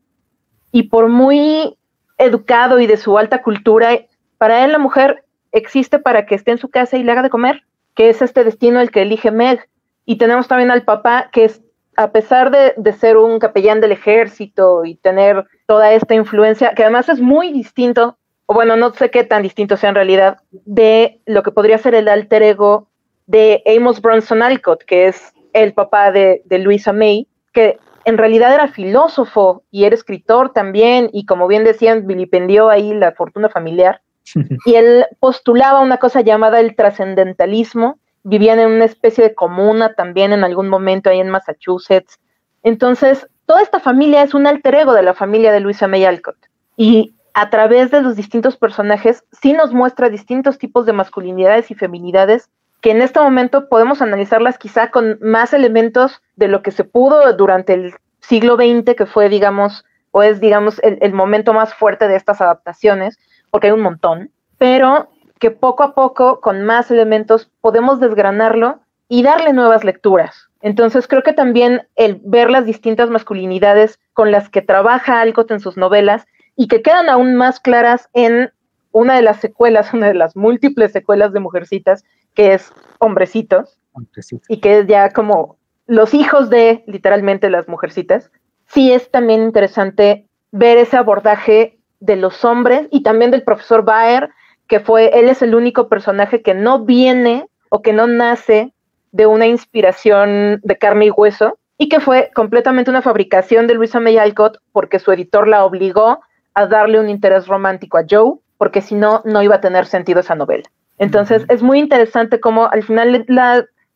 E: Y por muy educado y de su alta cultura, para él la mujer existe para que esté en su casa y le haga de comer, que es este destino el que elige Meg. Y tenemos también al papá, que es, a pesar de, de ser un capellán del ejército y tener toda esta influencia, que además es muy distinto, o bueno, no sé qué tan distinto sea en realidad, de lo que podría ser el alter ego de Amos Bronson Alcott, que es el papá de, de Louisa May, que en realidad era filósofo y era escritor también, y como bien decían, vilipendió ahí la fortuna familiar. [LAUGHS] y él postulaba una cosa llamada el trascendentalismo, vivían en una especie de comuna también en algún momento ahí en Massachusetts. Entonces, toda esta familia es un alter ego de la familia de Louisa May Alcott. Y a través de los distintos personajes, sí nos muestra distintos tipos de masculinidades y feminidades que en este momento podemos analizarlas quizá con más elementos de lo que se pudo durante el siglo XX, que fue, digamos, o es, digamos, el, momento más fuerte de estas adaptaciones, porque hay un montón, pero que poco a poco, con más elementos, podemos desgranarlo y darle nuevas lecturas. Entonces creo que también el ver las distintas masculinidades con las que trabaja Alcott en sus novelas y que quedan aún más claras en una de las secuelas, [LAUGHS] una de las múltiples secuelas de Mujercitas, que es Hombrecitos, y que es ya como los hijos de literalmente las Mujercitas, sí es también interesante ver ese abordaje de los hombres y también del profesor Baer, que fue, él es el único personaje que no viene o que no nace de una inspiración de carne y hueso, y que fue completamente una fabricación de Luisa May Alcott porque su editor la obligó a darle un interés romántico a Joe, porque si no, no iba a tener sentido esa novela. Entonces, es muy interesante cómo al final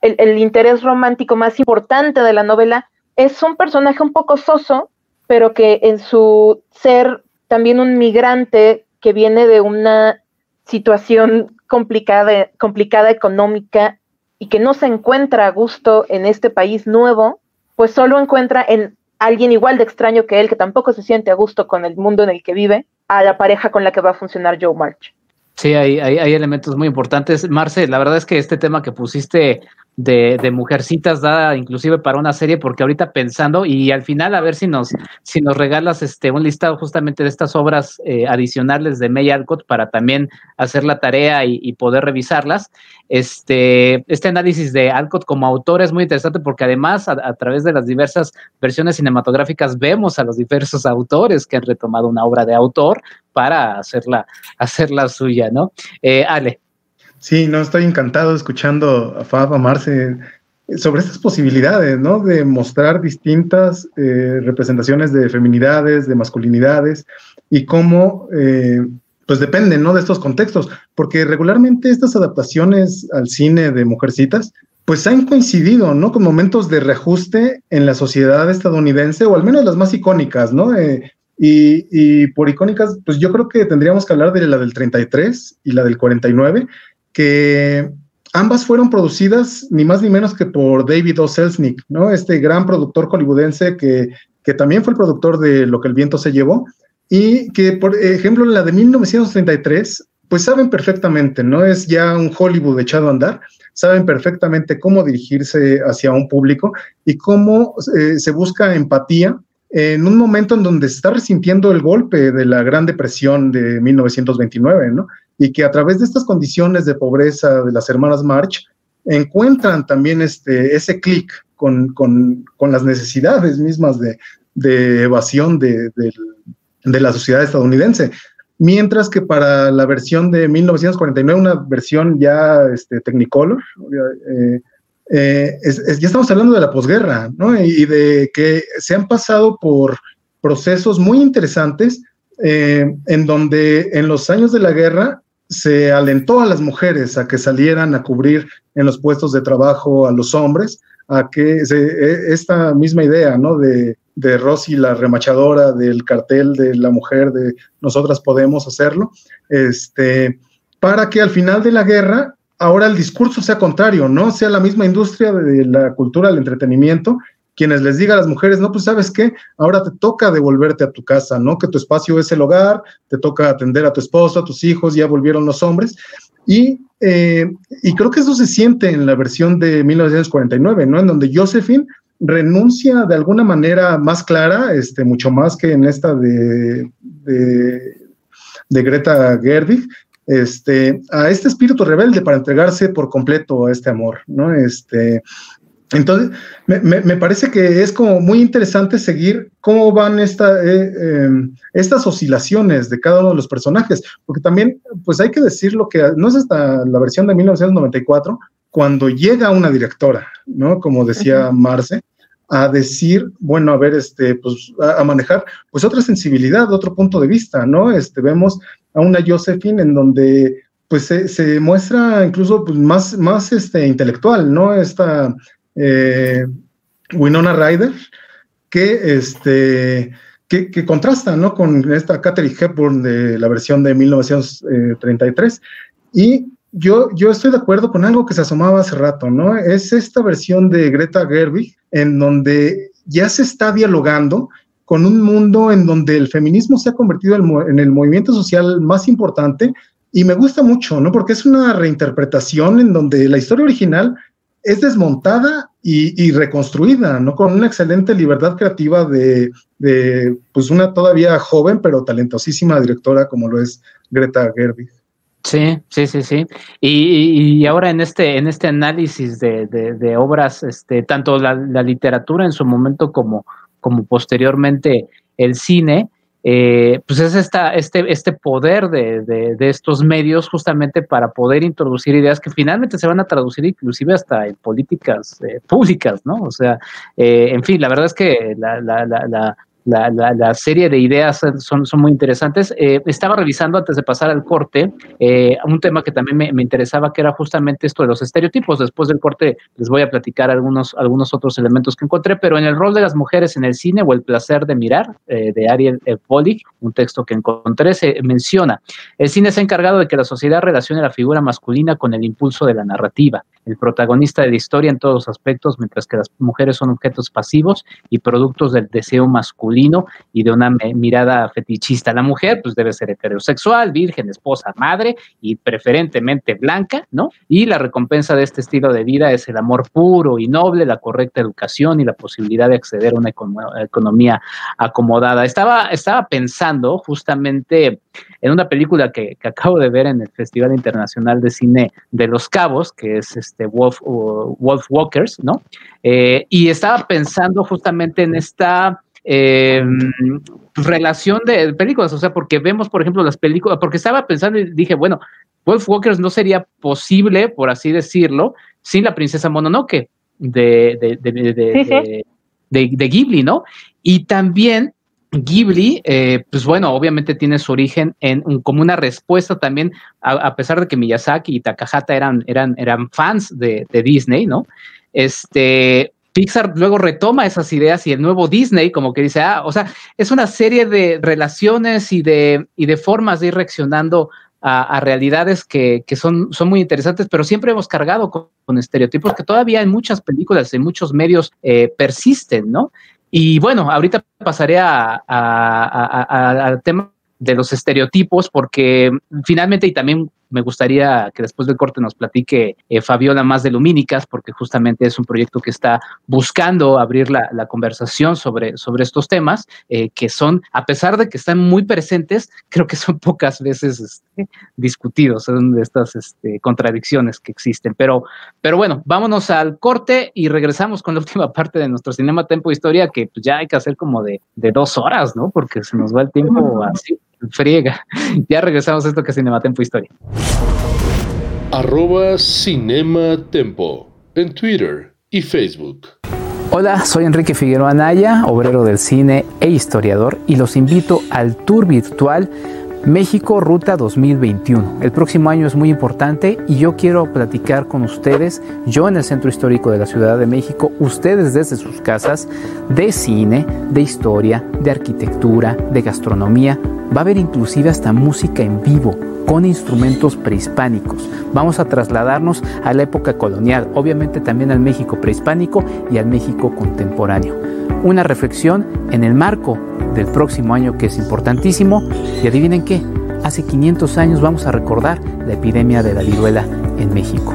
E: el, interés romántico más importante de la novela es un personaje un poco soso, pero que en su ser también un migrante que viene de una situación complicada, complicada económica y que no se encuentra a gusto en este país nuevo, pues solo encuentra en alguien igual de extraño que él, que tampoco se siente a gusto con el mundo en el que vive, a la pareja con la que va a funcionar Joe March.
C: Sí, hay, hay, hay, elementos muy importantes. Marce, la verdad es que este tema que pusiste de, de, Mujercitas da inclusive para una serie, porque ahorita pensando, y al final a ver si nos, si nos regalas este un listado justamente de estas obras eh, adicionales de May Alcott para también hacer la tarea y, poder revisarlas. Este, este análisis de Alcott como autor es muy interesante porque además a, través de las diversas versiones cinematográficas vemos a los diversos autores que han retomado una obra de autor para hacerla, hacerla suya, ¿no? Eh, Ale.
F: Sí, no, estoy encantado escuchando a Fab, a Marce, sobre estas posibilidades, ¿no? De mostrar distintas eh, representaciones de feminidades, de masculinidades y cómo, eh, pues dependen, ¿no? De estos contextos, porque regularmente estas adaptaciones al cine de Mujercitas, pues han coincidido, ¿no? Con momentos de reajuste en la sociedad estadounidense, o al menos las más icónicas, ¿no? Eh, y, y, por icónicas, pues yo creo que tendríamos que hablar de la del 33 y la del 49, que ambas fueron producidas ni más ni menos que por David O. Selznick, ¿no? Este gran productor hollywoodense que, que también fue el productor de Lo que el viento se llevó y que, por ejemplo, la de 1933, pues saben perfectamente, ¿no? Es ya un Hollywood echado a andar, saben perfectamente cómo dirigirse hacia un público y cómo eh, se busca empatía en un momento en donde se está resintiendo el golpe de la Gran Depresión de 1929, ¿no? Y que a través de estas condiciones de pobreza de las hermanas March encuentran también este, ese clic con, con, con, las necesidades mismas de, de evasión de, de, la sociedad estadounidense. Mientras que para la versión de 1949, una versión ya este, Technicolor, eh, eh, ya estamos hablando de la posguerra, ¿no? Y, de que se han pasado por procesos muy interesantes eh, en donde en los años de la guerra se alentó a las mujeres a que salieran a cubrir en los puestos de trabajo a los hombres, a que e, esta misma idea, ¿no? De, de Rosy, la remachadora del cartel de la mujer de nosotras podemos hacerlo, este, para que al final de la guerra ahora el discurso sea contrario, ¿no? Sea la misma industria de la cultura, del entretenimiento, quienes les diga a las mujeres, no, pues sabes qué, ahora te toca devolverte a tu casa, ¿no? Que tu espacio es el hogar, te toca atender a tu esposo, a tus hijos, ya volvieron los hombres. Y, eh, y creo que eso se siente en la versión de 1949, ¿no? En donde Josephine renuncia de alguna manera más clara, este, mucho más que en esta de, de, de Greta Gerwig, este, a este espíritu rebelde para entregarse por completo a este amor, ¿no? Este, Entonces, me, parece que es como muy interesante seguir cómo van esta, eh, em, estas oscilaciones de cada uno de los personajes, porque también, pues hay que decir lo que no es hasta la versión de 1994, cuando llega una directora, ¿no? Como decía Marce, a decir, bueno, a ver, este, pues, a, manejar, pues, otra sensibilidad, otro punto de vista, ¿no? Este, vemos a una Josephine en donde, pues, se, muestra incluso pues, más, más este, intelectual, ¿no? Esta eh, Winona Ryder, que, este, que, contrasta, ¿no? Con esta Catherine Hepburn de la versión de 1933. Y yo, yo estoy de acuerdo con algo que se asomaba hace rato, ¿no? Es esta versión de Greta Gerwig en donde ya se está dialogando con un mundo en donde el feminismo se ha convertido en el movimiento social más importante y me gusta mucho, ¿no? Porque es una reinterpretación en donde la historia original es desmontada y, reconstruida, ¿no? Con una excelente libertad creativa de, pues, una todavía joven pero talentosísima directora como lo es Greta Gerwig.
C: Sí, sí, sí, sí. Y, ahora en este, en este análisis de, obras, este, tanto la, literatura en su momento como, como posteriormente el cine, eh, pues es esta, este, este poder de, estos medios justamente para poder introducir ideas que finalmente se van a traducir inclusive hasta en políticas eh, públicas, ¿no? O sea, eh, en fin, la verdad es que la, la, la, la, la, serie de ideas son, son muy interesantes. Eh, estaba revisando antes de pasar al corte eh, un tema que también me, interesaba, que era justamente esto de los estereotipos. Después del corte les voy a platicar algunos, algunos otros elementos que encontré, pero en el rol de las mujeres en el cine o el placer de mirar, eh, de Ariel Polig, un texto que encontré, se menciona, el cine se ha encargado de que la sociedad relacione la figura masculina con el impulso de la narrativa, el protagonista de la historia en todos los aspectos, mientras que las mujeres son objetos pasivos y productos del deseo masculino y de una mirada fetichista. La mujer, pues debe ser heterosexual, virgen, esposa, madre y preferentemente blanca, ¿no? Y la recompensa de este estilo de vida es el amor puro y noble, la correcta educación y la posibilidad de acceder a una economía acomodada. Estaba, estaba pensando justamente en una película que, acabo de ver en el Festival Internacional de Cine de Los Cabos, que es este Wolf, Wolf Walkers, ¿no? Eh, y estaba pensando justamente en esta eh, relación de películas, o sea, porque vemos, por ejemplo, las películas, porque estaba pensando y dije, bueno, Wolf Walkers no sería posible, por así decirlo, sin la princesa Mononoke de, de, de, Ghibli, ¿no? Y también Ghibli, eh, pues bueno, obviamente tiene su origen en como una respuesta también, a, pesar de que Miyazaki y Takahata eran, eran, fans de, Disney, ¿no? Este, Pixar luego retoma esas ideas y el nuevo Disney como que dice, ah, o sea, es una serie de relaciones y de, y de formas de ir reaccionando a, realidades que, son, son muy interesantes, pero siempre hemos cargado con, estereotipos que todavía en muchas películas, en muchos medios eh, persisten, ¿no? Y bueno, ahorita pasaré al tema de los estereotipos, porque finalmente, y también me gustaría que después del corte nos platique eh, Fabiola más de Lumínicas, porque justamente es un proyecto que está buscando abrir la, conversación sobre, sobre estos temas, eh, que son, a pesar de que están muy presentes, creo que son [LAUGHS] pocas veces este, discutidos, son de estas este, contradicciones que existen. Pero, pero bueno, vámonos al corte y regresamos con la [LAUGHS] última parte de nuestro Cinema Tempo Historia, que pues, ya hay que hacer como de, de dos horas, ¿no? Porque se nos va el tiempo así friega. Ya regresamos a esto que es Cinematempo Historia.
B: Arroba Cinema Tempo en Twitter y Facebook.
C: Hola, soy Enrique Figueroa Anaya, obrero del cine e historiador, y los invito al tour virtual México Ruta 2021. El próximo año es muy importante y yo quiero platicar con ustedes, yo en el Centro Histórico de la Ciudad de México, ustedes desde sus casas, de cine, de historia, de arquitectura, de gastronomía. Va a haber inclusive hasta música en vivo con instrumentos prehispánicos. Vamos a trasladarnos a la época colonial, obviamente también al México prehispánico y al México contemporáneo. Una reflexión en el marco del próximo año que es importantísimo. Y adivinen qué, hace 500 años vamos a recordar la epidemia de la viruela en México.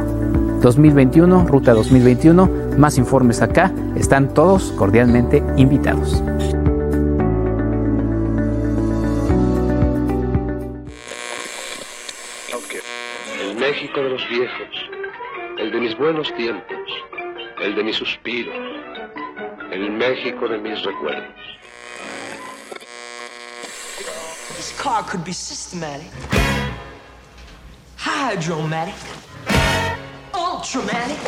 C: 2021, Ruta 2021, más informes acá, están todos cordialmente invitados.
H: El México de los viejos, el de mis buenos tiempos el de mi suspiro, el México de mis recuerdos. This car could be systematic,
D: hydromatic, ultramatic.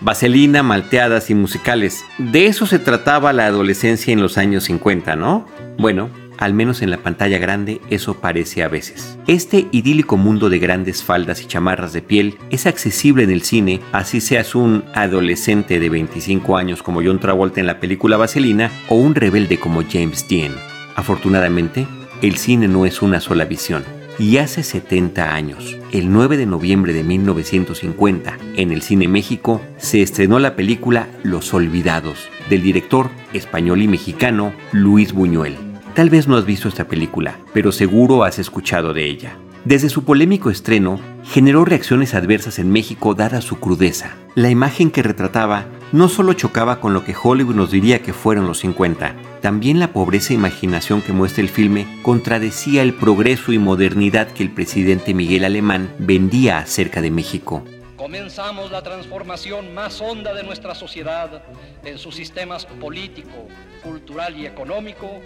D: Vaselina, malteadas y musicales. De eso se trataba la adolescencia en los años 50, ¿no? Bueno, al menos en la pantalla grande eso parece a veces. Este idílico mundo de grandes faldas y chamarras de piel es accesible en el cine, así seas un adolescente de 25 años como John Travolta en la película Vaselina o un rebelde como James Dean. Afortunadamente, el cine no es una sola visión. Y hace 70 años, el 9 de noviembre de 1950, en el Cine México, se estrenó la película Los Olvidados, del director español y mexicano Luis Buñuel. Tal vez no has visto esta película, pero seguro has escuchado de ella. Desde su polémico estreno, generó reacciones adversas en México dada su crudeza. La imagen que retrataba no solo chocaba con lo que Hollywood nos diría que fueron los 50, también la pobreza e imaginación que muestra el filme contradecía el progreso y modernidad que el presidente Miguel Alemán vendía acerca de México
I: comenzamos la transformación más honda de nuestra sociedad en sus sistemas político, cultural y económico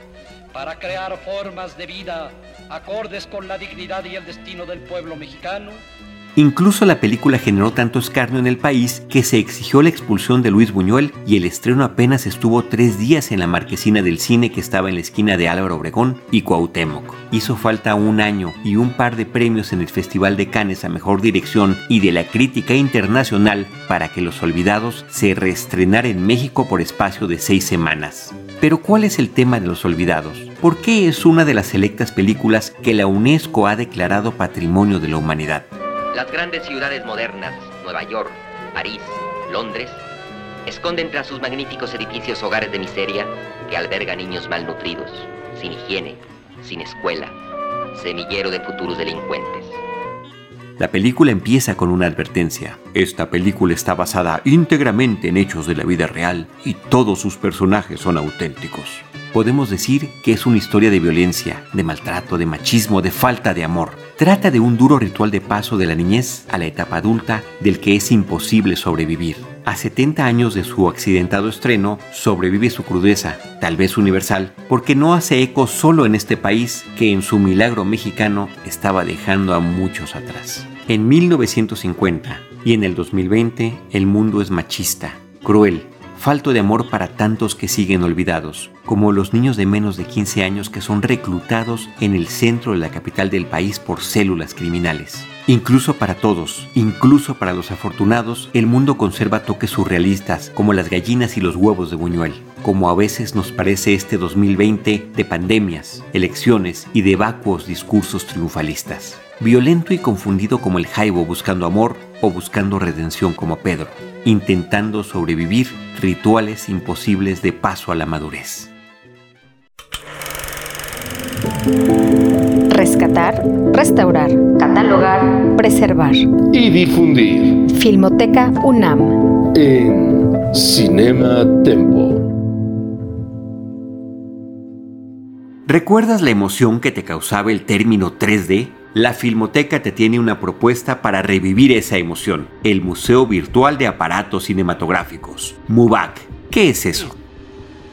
I: para crear formas de vida acordes con la dignidad y el destino del pueblo mexicano
D: Incluso la película generó tanto escarnio en el país que se exigió la expulsión de Luis Buñuel y el estreno apenas estuvo tres días en la marquesina del cine que estaba en la esquina de Álvaro Obregón y Cuauhtémoc. Hizo falta un año y un par de premios en el Festival de Cannes a Mejor Dirección y de la crítica internacional para que Los Olvidados se reestrenara en México por espacio de seis semanas. Pero ¿cuál es el tema de Los Olvidados? ¿Por qué es una de las selectas películas que la UNESCO ha declarado Patrimonio de la Humanidad?
J: Las grandes ciudades modernas, Nueva York, París, Londres, esconden tras sus magníficos edificios hogares de miseria que albergan niños malnutridos, sin higiene, sin escuela, semillero de futuros delincuentes.
D: La película empieza con una advertencia. Esta película está basada íntegramente en hechos de la vida real y todos sus personajes son auténticos. Podemos decir que es una historia de violencia, de maltrato, de machismo, de falta de amor Trata de un duro ritual de paso de la niñez a la etapa adulta del que es imposible sobrevivir. A 70 años de su accidentado estreno, sobrevive su crudeza, tal vez universal, porque no hace eco solo en este país que en su milagro mexicano estaba dejando a muchos atrás. En 1950 y en el 2020 el mundo es machista, cruel, falto de amor para tantos que siguen olvidados, como los niños de menos de 15 años que son reclutados en el centro de la capital del país por células criminales. Incluso para todos, incluso para los afortunados, el mundo conserva toques surrealistas como las gallinas y los huevos de Buñuel, como a veces nos parece este 2020 de pandemias, elecciones y de vacuos discursos triunfalistas. Violento y confundido como el Jaibo buscando amor o buscando redención como Pedro, intentando sobrevivir rituales imposibles de paso a la madurez.
A: Rescatar, restaurar, catalogar, preservar
B: y difundir.
A: Filmoteca UNAM.
B: En Cinema Tempo.
D: ¿Recuerdas la emoción que te causaba el término 3D? La Filmoteca te tiene una propuesta para revivir esa emoción, el Museo Virtual de Aparatos Cinematográficos, MUBAC. ¿Qué es eso?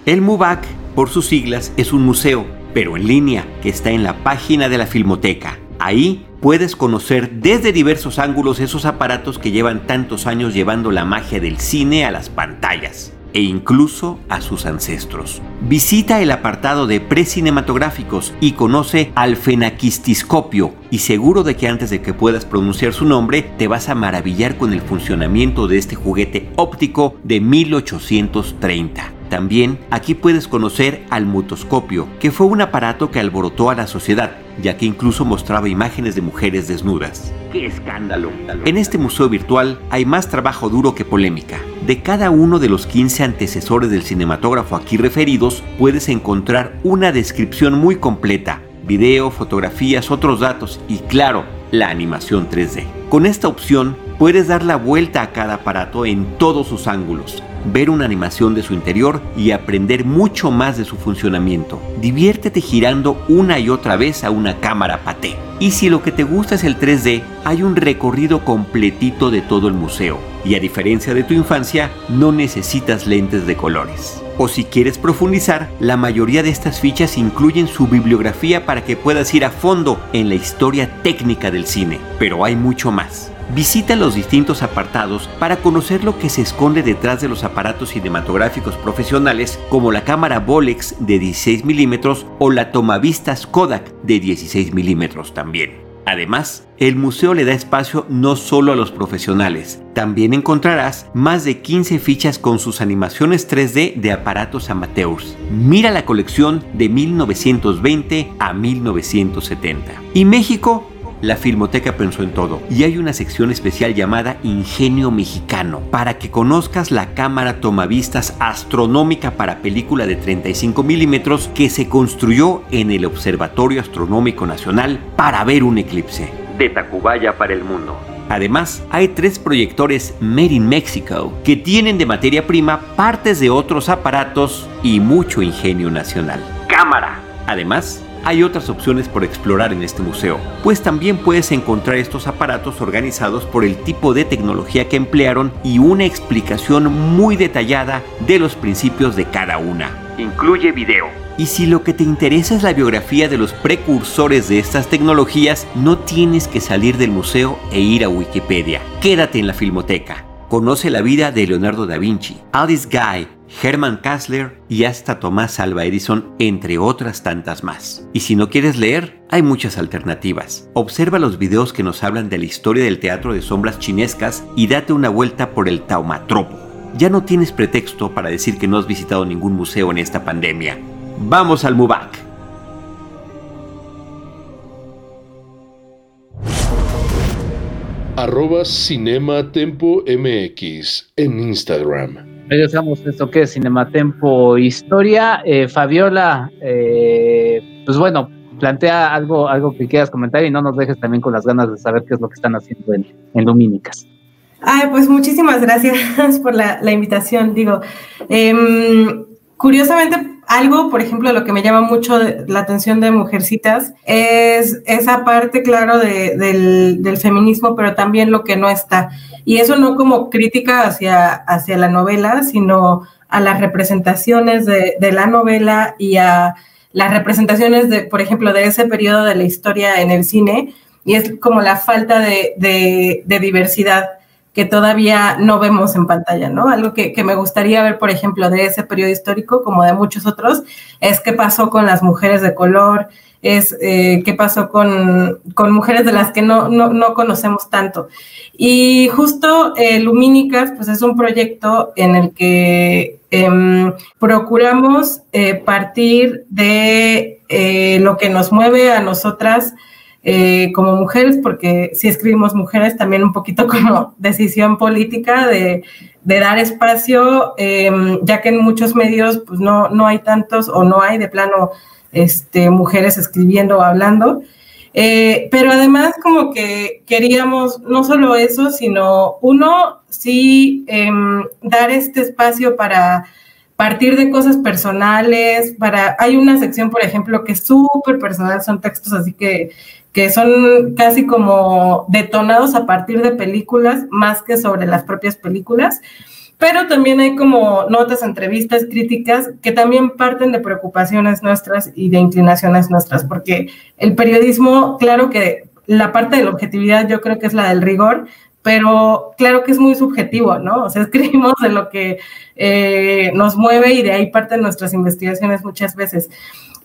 D: El MUBAC, por sus siglas, es un museo, pero en línea, que está en la página de la Filmoteca. Ahí puedes conocer desde diversos ángulos esos aparatos que llevan tantos años llevando la magia del cine a las pantallas e incluso a sus ancestros. Visita el apartado de precinematográficos y conoce al fenaquistiscopio y seguro de que antes de que puedas pronunciar su nombre te vas a maravillar con el funcionamiento de este juguete óptico de 1830. También aquí puedes conocer al mutoscopio, que fue un aparato que alborotó a la sociedad, ya que incluso mostraba imágenes de mujeres desnudas. ¡Qué escándalo! En este museo virtual hay más trabajo duro que polémica. De cada uno de los 15 antecesores del cinematógrafo aquí referidos, puedes encontrar una descripción muy completa, video, fotografías, otros datos y claro, la animación 3D. Con esta opción puedes dar la vuelta a cada aparato en todos sus ángulos, ver una animación de su interior y aprender mucho más de su funcionamiento. Diviértete girando una y otra vez a una cámara paté. Y si lo que te gusta es el 3D, hay un recorrido completito de todo el museo Y a diferencia de tu infancia, no necesitas lentes de colores. O si quieres profundizar, la mayoría de estas fichas incluyen su bibliografía para que puedas ir a fondo en la historia técnica del cine. Pero hay mucho más. Visita los distintos apartados para conocer lo que se esconde detrás de los aparatos cinematográficos profesionales como la cámara Bolex de 16 milímetros o la tomavistas Kodak de 16 milímetros también. Además, el museo le da espacio no solo a los profesionales, también encontrarás más de 15 fichas con sus animaciones 3D de aparatos amateurs. Mira la colección de 1920 a 1970. Y México la Filmoteca pensó en todo y hay una sección especial llamada Ingenio Mexicano para que conozcas la cámara tomavistas astronómica para película de 35 milímetros que se construyó en el Observatorio Astronómico Nacional para ver un eclipse. De Tacubaya para el mundo. Además, hay tres proyectores Made in Mexico que tienen de materia prima partes de otros aparatos y mucho ingenio nacional. Cámara. Además, hay otras opciones por explorar en este museo, pues también puedes encontrar estos aparatos organizados por el tipo de tecnología que emplearon y una explicación muy detallada de los principios de cada una. Incluye video. Y si lo que te interesa es la biografía de los precursores de estas tecnologías, no tienes que salir del museo e ir a Wikipedia. Quédate en la filmoteca. Conoce la vida de Leonardo da Vinci, Alice Guy, Hermann Kassler y hasta Tomás Alva Edison, entre otras tantas más. Y si no quieres leer, hay muchas alternativas. Observa los videos que nos hablan de la historia del teatro de sombras chinescas y date una vuelta por el Taumatropo. Ya no tienes pretexto para decir que no has visitado ningún museo en esta pandemia. Vamos al MUBAC.
B: Arroba Cinema Tempo MX en Instagram.
C: Regresamos a esto que es Cinematempo Historia. Eh, Fabiola, eh, pues bueno, plantea algo, algo que quieras comentar y no nos dejes también con las ganas de saber qué es lo que están haciendo en, en Lumínicas.
G: Ay, pues muchísimas gracias [LAUGHS] por la, la invitación. Digo, eh, curiosamente, algo, por ejemplo, lo que me llama mucho la atención de Mujercitas es esa parte, claro, de, del, feminismo, pero también lo que no está. Y eso no como crítica hacia, hacia la novela, sino a las representaciones de, la novela y a las representaciones, de, por ejemplo, de ese periodo de la historia en el cine, y es como la falta de diversidad que todavía no vemos en pantalla, ¿no? Algo que, que, me gustaría ver, por ejemplo, de ese periodo histórico, como de muchos otros, es qué pasó con las mujeres de color, es eh, qué pasó con, con, mujeres de las que no, no, no conocemos tanto. Y justo eh, Lumínicas, pues es un proyecto en el que eh, procuramos eh, partir de lo que nos mueve a nosotras eh, como mujeres, porque si escribimos mujeres, también un poquito [LAUGHS] como decisión política de, dar espacio, eh, ya que en muchos medios pues no, no hay tantos o no hay de plano este, mujeres escribiendo o hablando. Eh, pero además como que queríamos no solo eso, sino uno, sí em, dar este espacio para partir de cosas personales, para, hay una sección, por ejemplo, que es súper personal, son textos así que, que son casi como detonados a partir de películas, más que sobre las propias películas. Pero también hay como notas, entrevistas, críticas que también parten de preocupaciones nuestras y de inclinaciones nuestras, porque el periodismo, claro que la parte de la objetividad yo creo que es la del rigor, pero claro que es muy subjetivo, ¿no? O sea, [LAUGHS] escribimos de lo que eh, nos mueve y de ahí parten nuestras investigaciones muchas veces.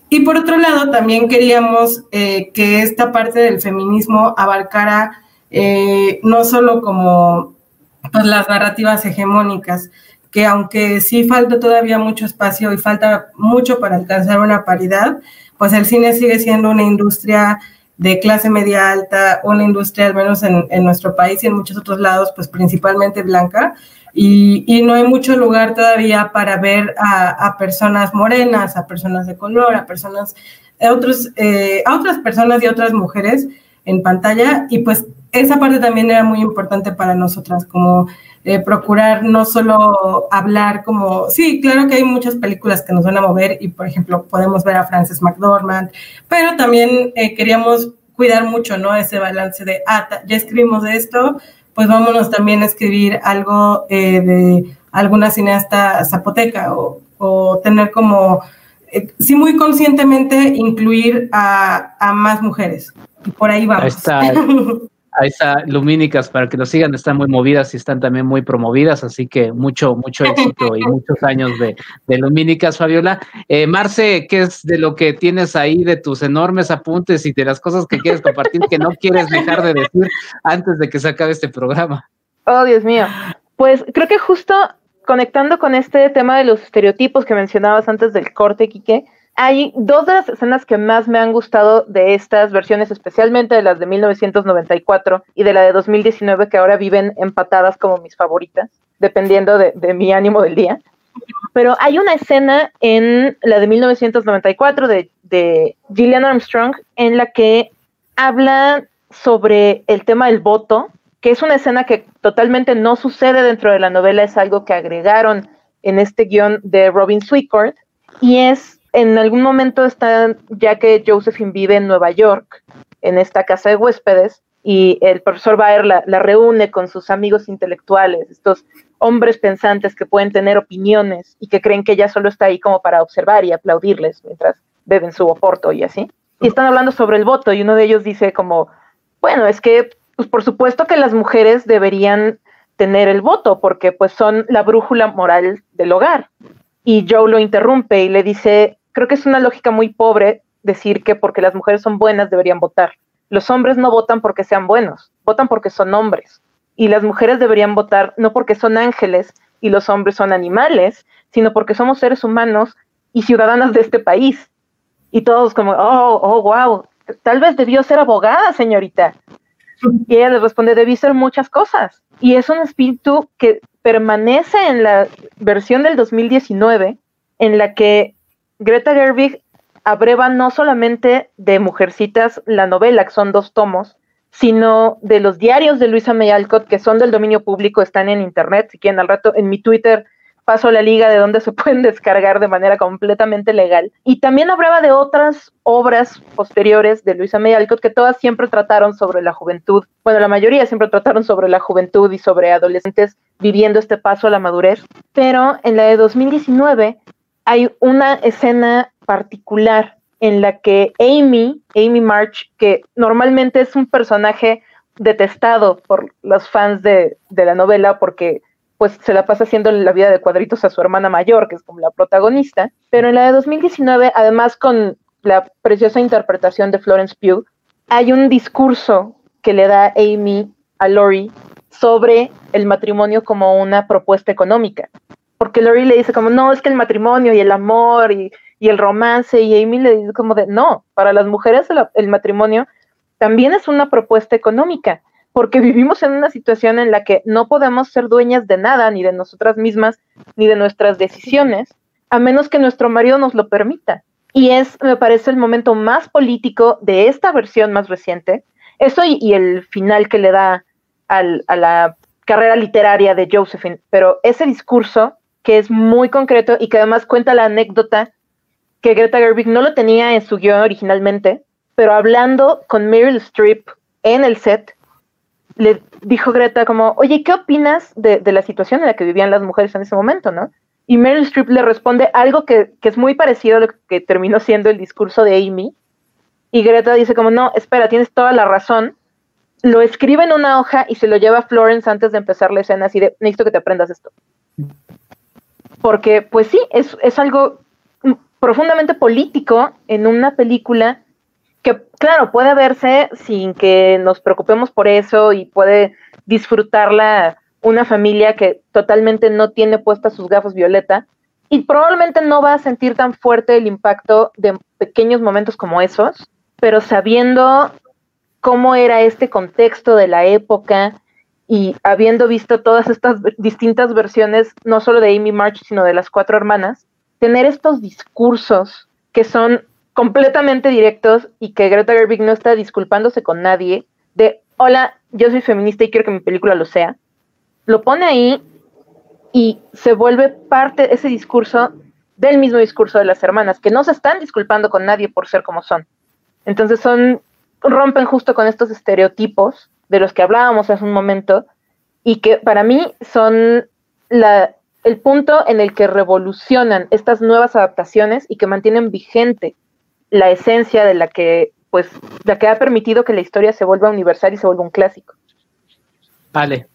G: Y por otro lado, también queríamos eh, que esta parte del feminismo abarcara eh, no solo como pues, las narrativas hegemónicas, que aunque sí falta todavía mucho espacio y falta mucho para alcanzar una paridad, pues el cine sigue siendo una industria de clase media alta, una industria al menos en, en nuestro país y en muchos otros lados, pues principalmente blanca, y, y no hay mucho lugar todavía para ver a, a, personas morenas, a personas de color, a personas, a, otros, eh, a otras personas y otras mujeres en pantalla, y pues esa parte también era muy importante para nosotras, como eh, procurar no solo hablar como, sí, claro que hay muchas películas que nos van a mover y, por ejemplo, podemos ver a Frances McDormand, pero también eh, queríamos cuidar mucho, ¿no? Ese balance de, ah, ya escribimos de esto, pues vámonos también a escribir algo eh, de alguna cineasta zapoteca o, tener como, sí muy conscientemente incluir a, a, más mujeres. Y por ahí vamos.
C: Ahí está, [LAUGHS] Ahí está Lumínicas para que lo sigan, están muy movidas y están también muy promovidas, así que mucho, mucho [LAUGHS] éxito y muchos años de, de Lumínicas, Fabiola. Eh, Marce, ¿qué es de lo que tienes ahí de tus enormes apuntes y de las cosas que quieres compartir que no quieres dejar de decir antes de que se acabe este programa?
E: Oh, Dios mío. Pues creo que justo conectando con este tema de los estereotipos que mencionabas antes del corte, Quique, hay dos de las escenas que más me han gustado de estas versiones, especialmente de las de 1994 y de la de 2019, que ahora viven empatadas como mis favoritas, dependiendo de, mi ánimo del día. Pero hay una escena en la de 1994 de, de Gillian Armstrong en la que habla sobre el tema del voto, que es una escena que totalmente no sucede dentro de la novela, es algo que agregaron en este guion de Robin Sweetcourt, y es en algún momento está, ya que Josephine vive en Nueva York, en esta casa de huéspedes, y el profesor Baer la, reúne con sus amigos intelectuales, estos hombres pensantes que pueden tener opiniones y que creen que ella solo está ahí como para observar y aplaudirles mientras beben su oporto y así. Y están hablando sobre el voto y uno de ellos dice como, bueno, es que pues por supuesto que las mujeres deberían tener el voto porque pues son la brújula moral del hogar. Y Joe lo interrumpe y le dice, creo que es una lógica muy pobre decir que porque las mujeres son buenas deberían votar. Los hombres no votan porque sean buenos, votan porque son hombres. Y las mujeres deberían votar no porque son ángeles y los hombres son animales, sino porque somos seres humanos y ciudadanas de este país. Y todos como, oh, oh, wow, tal vez debió ser abogada, señorita. Y ella les responde, debí ser muchas cosas. Y es un espíritu que permanece en la versión del 2019, en la que Greta Gerwig abreva no solamente de Mujercitas la novela, que son dos tomos, sino de los diarios de Luisa May Alcott, que son del dominio público, están en internet. Si quieren, al rato en mi Twitter paso la liga de donde [LAUGHS] se pueden descargar de manera completamente legal. Y también hablaba de otras obras posteriores de Luisa May Alcott que todas siempre trataron sobre la juventud. Bueno, la mayoría siempre trataron sobre la juventud y sobre adolescentes viviendo este paso a la madurez. Pero en la de 2019 hay una escena particular en la que Amy, Amy March, que normalmente es un personaje detestado por los fans de, la novela porque pues se la pasa haciendo la vida de cuadritos a su hermana mayor, que es como la protagonista, pero en la de 2019, además con la preciosa interpretación de Florence Pugh, hay un discurso que le da Amy a Lori sobre el matrimonio como una propuesta económica porque Lori le dice como, no, es que el matrimonio y el amor y, el romance, y Amy le dice como de, no, para las mujeres el, matrimonio también es una propuesta económica, porque vivimos en una situación en la que no podemos ser dueñas de nada, ni de nosotras mismas, ni de nuestras decisiones, a menos que nuestro marido nos lo permita. Y es, me parece, el momento más político de esta versión más reciente. Eso y, el final que le da a la carrera literaria de Josephine, pero ese discurso que es muy concreto y que además cuenta la anécdota que Greta Gerwig no lo tenía en su guion originalmente, pero hablando con Meryl Streep en el set, le dijo Greta como, oye, ¿qué opinas de, la situación en la que vivían las mujeres en ese momento, no? Y Meryl Streep le responde algo que, que, es muy parecido a lo que terminó siendo el discurso de Amy. Y Greta dice como, no, espera, tienes toda la razón. Lo escribe en una hoja y se lo lleva a Florence antes de empezar la escena, así de, necesito que te aprendas esto porque pues sí, es, es algo profundamente político en una película que, claro, puede verse sin que nos preocupemos por eso y puede disfrutarla una familia que totalmente no tiene puestas sus gafas violeta y probablemente no va a sentir tan fuerte el impacto de pequeños momentos como esos, pero sabiendo cómo era este contexto de la época y habiendo visto todas estas distintas versiones, no solo de Amy March, sino de las cuatro hermanas, tener estos discursos que son completamente directos y que Greta Gerwig no está disculpándose con nadie, de, hola, yo soy feminista y quiero que mi película lo sea, lo pone ahí y se vuelve parte ese discurso del mismo discurso de las hermanas, que no se están disculpando con nadie por ser como son. Entonces son, rompen justo con estos estereotipos de los que hablábamos hace un momento y que para mí son la, el punto en el que revolucionan estas nuevas adaptaciones y que mantienen vigente la esencia de la que, pues, la que ha permitido que la historia se vuelva universal y se vuelva un clásico.
C: Vale.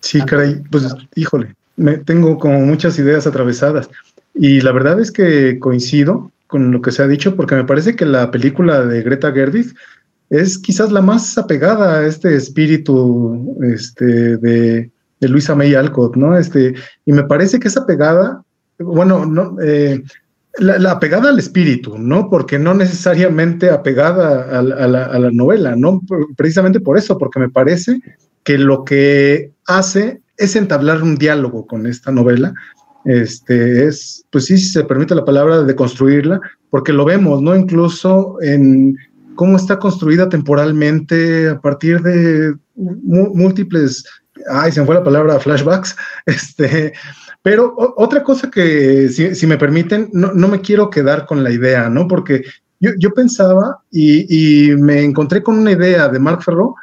F: Sí, caray, pues, híjole, me, tengo como muchas ideas atravesadas. Y la verdad es que coincido con lo que se ha dicho, porque me parece que la película de Greta Gerwig es quizás la más apegada a este espíritu este, de, de Luisa May Alcott, ¿no? Este, y me parece que esa pegada, bueno, no, eh, la, apegada al espíritu, ¿no? Porque no necesariamente apegada a, la, novela, ¿no? Precisamente por eso, porque me parece que lo que hace es entablar un diálogo con esta novela. Este es, pues sí, si se permite la palabra, de construirla, porque lo vemos, ¿no? Incluso en cómo está construida temporalmente a partir de múltiples ay, se me fue la palabra flashbacks, [LAUGHS] este, pero otra cosa que, si, me permiten, no, me quiero quedar con la idea, ¿no? Porque yo, pensaba y, me encontré con una idea de Marc Ferro,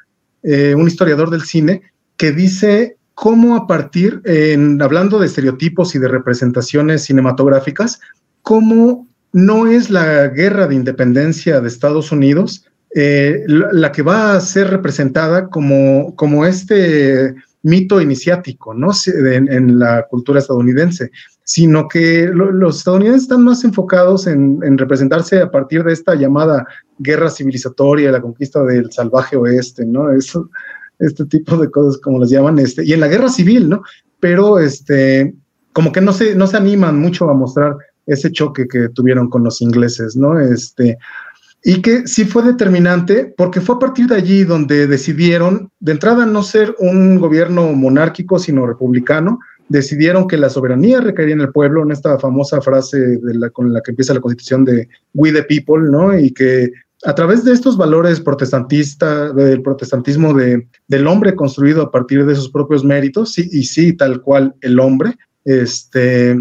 F: eh, un historiador del cine, que dice cómo a partir, en, hablando de estereotipos y de representaciones cinematográficas, cómo no es la guerra de independencia de Estados Unidos eh, la, que va a ser representada como, como este mito iniciático, ¿no? En, la cultura estadounidense, sino que los estadounidenses están más enfocados en, representarse a partir de esta llamada guerra civilizatoria, la conquista del salvaje oeste, ¿no? Este tipo de cosas, como las llaman, este, y en la guerra civil, ¿no? Pero, este, como que no se, no se animan mucho a mostrar ese choque que tuvieron con los ingleses, ¿no? Este, y que sí fue determinante porque fue a partir de allí donde decidieron, de entrada, no ser un gobierno monárquico, sino republicano, decidieron que la soberanía recaería en el pueblo, en esta famosa frase de la, con la que empieza la constitución de We the People, ¿no? Y que a través de estos valores protestantistas, del protestantismo de, del hombre construido a partir de sus propios méritos, y sí, tal cual el hombre, este,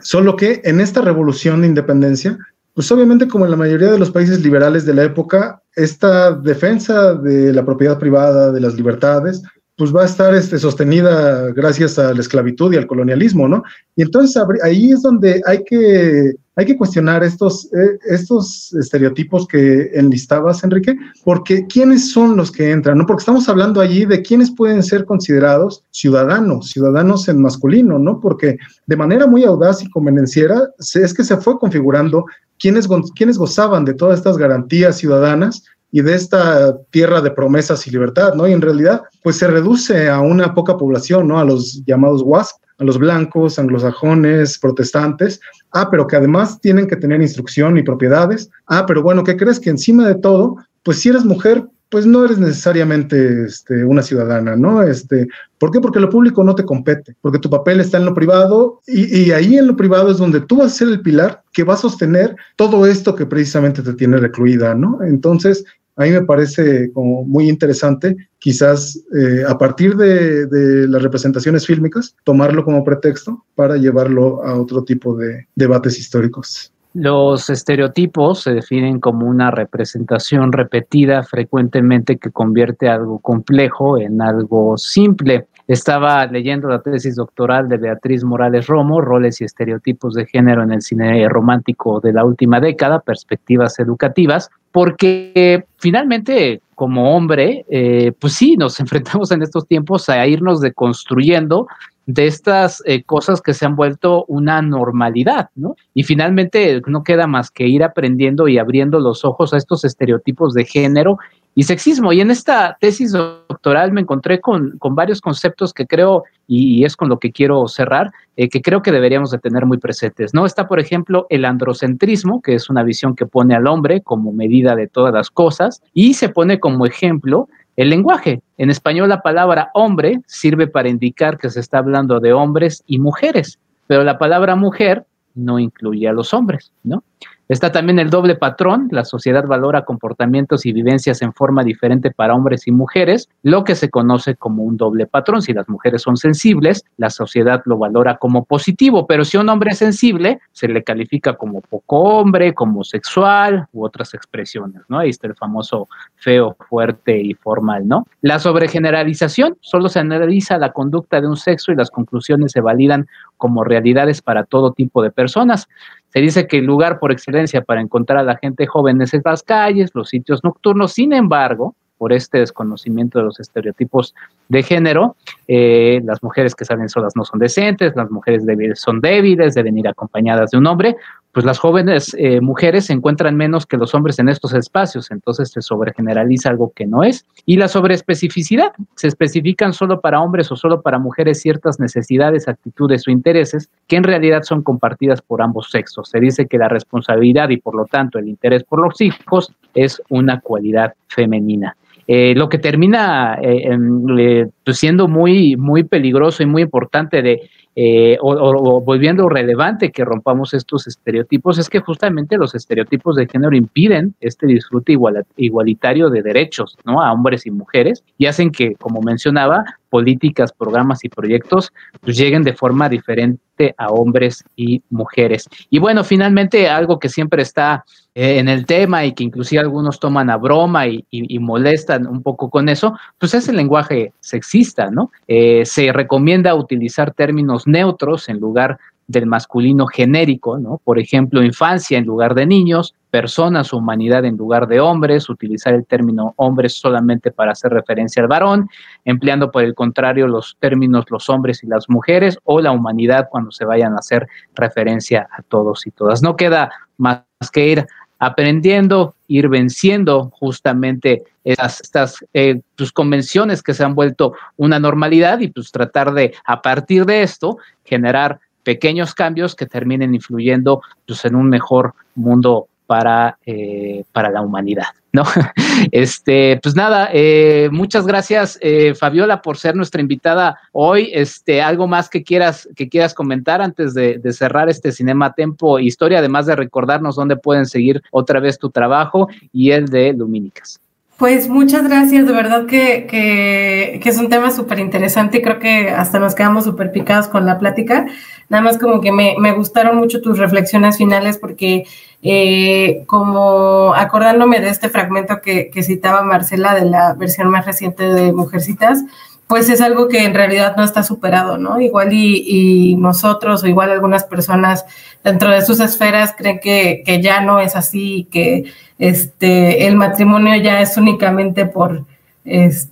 F: solo que en esta revolución de independencia, pues obviamente como en la mayoría de los países liberales de la época, esta defensa de la propiedad privada, de las libertades, pues va a estar este, sostenida gracias a la esclavitud y al colonialismo, ¿no? Y entonces ahí es donde hay que hay que cuestionar estos, eh, estos estereotipos que enlistabas, Enrique, porque ¿quiénes son los que entran? ¿no? Porque estamos hablando allí de quiénes pueden ser considerados ciudadanos, ciudadanos en masculino, ¿no? Porque de manera muy audaz y convenenciera es que se fue configurando quiénes, quiénes gozaban de todas estas garantías ciudadanas y de esta tierra de promesas y libertad, ¿no? Y en realidad, pues se reduce a una poca población, ¿no? A los llamados WASP, a los blancos, anglosajones, protestantes. Ah, pero que además tienen que tener instrucción y propiedades. Ah, pero bueno, ¿qué crees? Que encima de todo, pues si eres mujer, pues no eres necesariamente este, una ciudadana, ¿no? Este, ¿Por qué? Porque lo público no te compete, porque tu papel está en lo privado y, y, ahí en lo privado es donde tú vas a ser el pilar que va a sostener todo esto que precisamente te tiene recluida, ¿no? Entonces, a mí me parece como muy interesante, quizás eh, a partir de, las representaciones fílmicas, tomarlo como pretexto para llevarlo a otro tipo de debates históricos.
C: Los estereotipos se definen como una representación repetida frecuentemente que convierte algo complejo en algo simple. Estaba leyendo la tesis doctoral de Beatriz Morales Romo, Roles y estereotipos de género en el cine romántico de la última década, perspectivas educativas, porque finalmente como hombre, eh, pues sí, nos [LAUGHS] enfrentamos en estos tiempos a irnos deconstruyendo de estas eh, cosas que se han vuelto una normalidad, ¿no? Y finalmente no queda más que ir aprendiendo y abriendo los ojos a estos estereotipos de género y sexismo. Y en esta tesis doctoral me encontré con, varios conceptos que creo, y, es con lo que quiero cerrar, eh, que creo que deberíamos de tener muy presentes. ¿no? Está, por ejemplo, el androcentrismo, que es una visión que pone al hombre como medida de todas las cosas, y se pone como ejemplo el lenguaje. En español la palabra hombre sirve para indicar que se está hablando de hombres y mujeres, pero la palabra mujer no incluye a los hombres, ¿no? Está también el doble patrón, la sociedad valora comportamientos y vivencias en forma diferente para hombres y mujeres, lo que se conoce como un doble patrón. Si las mujeres son sensibles, la sociedad lo valora como positivo, pero si un hombre es sensible, se le califica como poco hombre, como sexual u otras expresiones, ¿no? Ahí está el famoso feo, fuerte y formal, ¿no? La sobregeneralización solo se analiza la conducta de un sexo y las conclusiones se validan como realidades para todo tipo de personas. Se dice que el lugar por excelencia para encontrar a la gente joven es las calles, los sitios nocturnos. Sin embargo, por este desconocimiento de los estereotipos de género, eh, las mujeres que salen solas no son decentes, las mujeres débiles son débiles, deben ir acompañadas de un hombre, pues las jóvenes eh, mujeres se encuentran menos que los hombres en estos espacios, entonces se sobregeneraliza algo que no es. Y la sobreespecificidad, se especifican solo para hombres o solo para mujeres ciertas necesidades, actitudes o intereses que en realidad son compartidas por ambos sexos. Se dice que la responsabilidad y por lo tanto el interés por los hijos es una cualidad femenina. Eh, lo que termina eh, pues siendo muy, muy peligroso y muy importante de eh, o, volviendo relevante que rompamos estos estereotipos, es que justamente los estereotipos de género impiden este disfrute igualitario de derechos, ¿no? A hombres y mujeres y hacen que, como mencionaba, políticas, programas y proyectos pues, lleguen de forma diferente a hombres y mujeres. Y bueno, finalmente algo que siempre está eh, en el tema y que inclusive algunos toman a broma y, molestan un poco con eso, pues es el lenguaje sexista, ¿no? Eh, se recomienda utilizar términos neutros en lugar del masculino genérico, ¿no? Por ejemplo, infancia en lugar de niños, personas humanidad en lugar de hombres, utilizar el término hombres solamente para hacer referencia al varón, empleando por el contrario los términos los hombres y las mujeres o la humanidad cuando se vayan a hacer referencia a todos y todas. No queda más que ir aprendiendo, ir venciendo justamente estas, estas eh, pues, convenciones que se han vuelto una normalidad y pues tratar de, a partir de esto, generar pequeños cambios que terminen influyendo pues, en un mejor mundo para, eh, para la humanidad. ¿no? [LAUGHS] Este, pues nada, eh, muchas gracias, eh, Fabiola, por ser nuestra invitada hoy. Este, algo más que quieras, que quieras comentar antes de, cerrar este Cinema Tempo Historia, además de recordarnos dónde pueden seguir otra vez tu trabajo y el de Lumínicas.
G: Pues muchas gracias, de verdad que, que, es un tema súper interesante y creo que hasta nos quedamos súper picados con la plática. Nada más como que me, me gustaron mucho tus reflexiones finales porque eh, como acordándome de este fragmento que, que citaba Marcela de la versión más reciente de Mujercitas, pues es algo que en realidad no está superado, ¿no? Igual y, nosotros o igual algunas personas dentro de sus esferas creen que, ya no es así, que este, el matrimonio ya es únicamente por, es,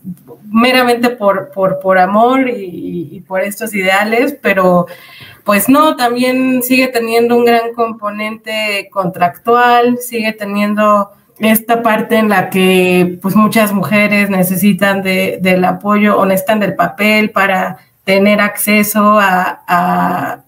G: meramente por, por, por amor y, por estos ideales, pero pues no, también sigue teniendo un gran componente contractual, sigue teniendo esta parte en la que pues muchas mujeres necesitan de, del apoyo o necesitan del papel para tener acceso a,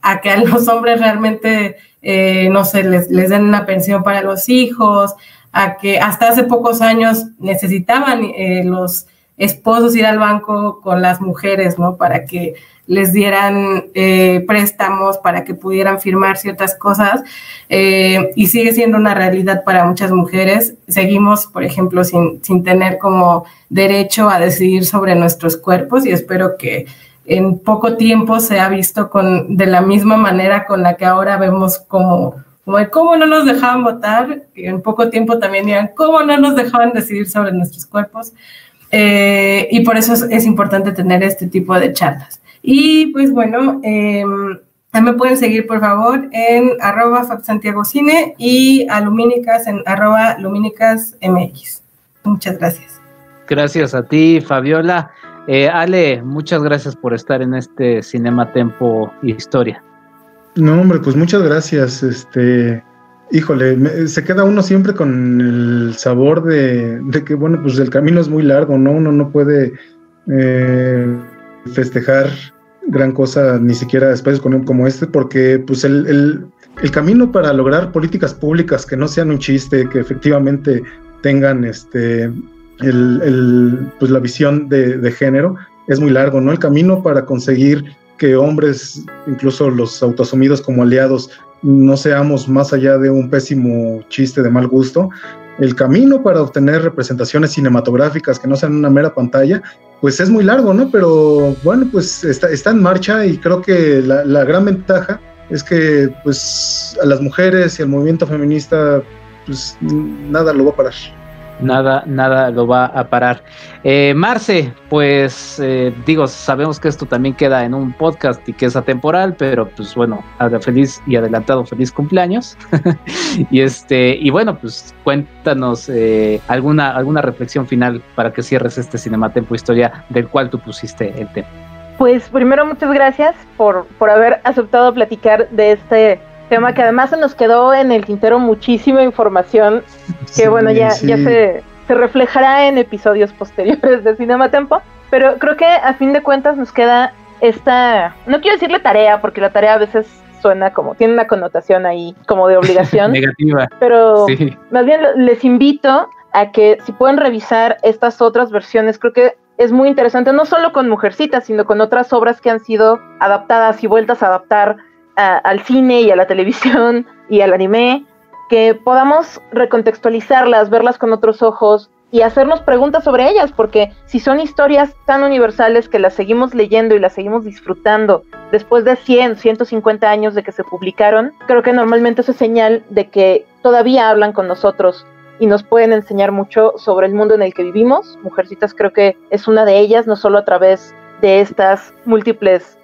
G: a, que a los hombres realmente, eh, no sé, les, les, den una pensión para los hijos, a que hasta hace pocos años necesitaban eh, los esposos ir al banco con las mujeres, ¿no? Para que les dieran eh, préstamos para que pudieran firmar ciertas cosas eh, y sigue siendo una realidad para muchas mujeres. Seguimos, por ejemplo, sin, sin tener como derecho a decidir sobre nuestros cuerpos y espero que en poco tiempo se ha visto con, de la misma manera con la que ahora vemos como, como cómo no nos dejaban votar, y en poco tiempo también dirán cómo no nos dejaban decidir sobre nuestros cuerpos. Eh, y por eso es, es importante tener este tipo de charlas. Y pues bueno, eh, me pueden seguir por favor en arroba Cine y a Lumínicas en arroba MX. Muchas gracias.
C: Gracias a ti, Fabiola. Eh, Ale, muchas gracias por estar en este Cinema Tempo Historia.
F: No, hombre, pues muchas gracias. Este, híjole, se queda uno siempre con el sabor de, de, que, bueno, pues el camino es muy largo, ¿no? Uno no puede eh, festejar gran cosa ni siquiera espacios como este, porque pues el, camino para lograr políticas públicas que no sean un chiste, que efectivamente tengan este el, pues la visión de, género, es muy largo, ¿no? El camino para conseguir que hombres, incluso los autoasumidos como aliados, no seamos más allá de un pésimo chiste de mal gusto, el camino para obtener representaciones cinematográficas que no sean una mera pantalla, pues es muy largo, ¿no? Pero bueno, pues está, está en marcha y creo que la, la gran ventaja es que pues a las mujeres y al movimiento feminista pues nada lo va a parar
C: nada, nada lo va a parar. Eh, Marce, pues eh, digo, sabemos que esto también queda en un podcast y que es atemporal, pero pues bueno, feliz y adelantado feliz cumpleaños. [LAUGHS] y este, y bueno, pues cuéntanos eh, alguna, alguna reflexión final para que cierres este Cinematempo Historia del cual tú pusiste el tema.
E: Pues primero muchas gracias por, por haber aceptado platicar de este tema que además se nos quedó en el tintero muchísima información que bueno, ya, ya se, se, reflejará en episodios [LAUGHS] posteriores de Cinema Tempo, pero creo que a fin de cuentas nos queda esta, no quiero decirle tarea, porque la tarea a veces suena como, tiene una connotación ahí como de obligación. [LAUGHS]
C: Negativa.
E: Pero más bien les invito a que si pueden revisar estas otras versiones, creo que es muy interesante, no solo con Mujercitas, sino con otras obras que han sido adaptadas y vueltas a adaptar al cine y a la televisión y al anime, que podamos recontextualizarlas, verlas con otros ojos y hacernos preguntas sobre ellas, porque si son historias tan universales que las seguimos leyendo y las seguimos disfrutando después de 100, 150 años de que se publicaron, creo que normalmente eso es señal de que todavía hablan con nosotros y nos pueden enseñar mucho sobre el mundo en el que vivimos. Mujercitas creo que es una de ellas, no solo a través de estas múltiples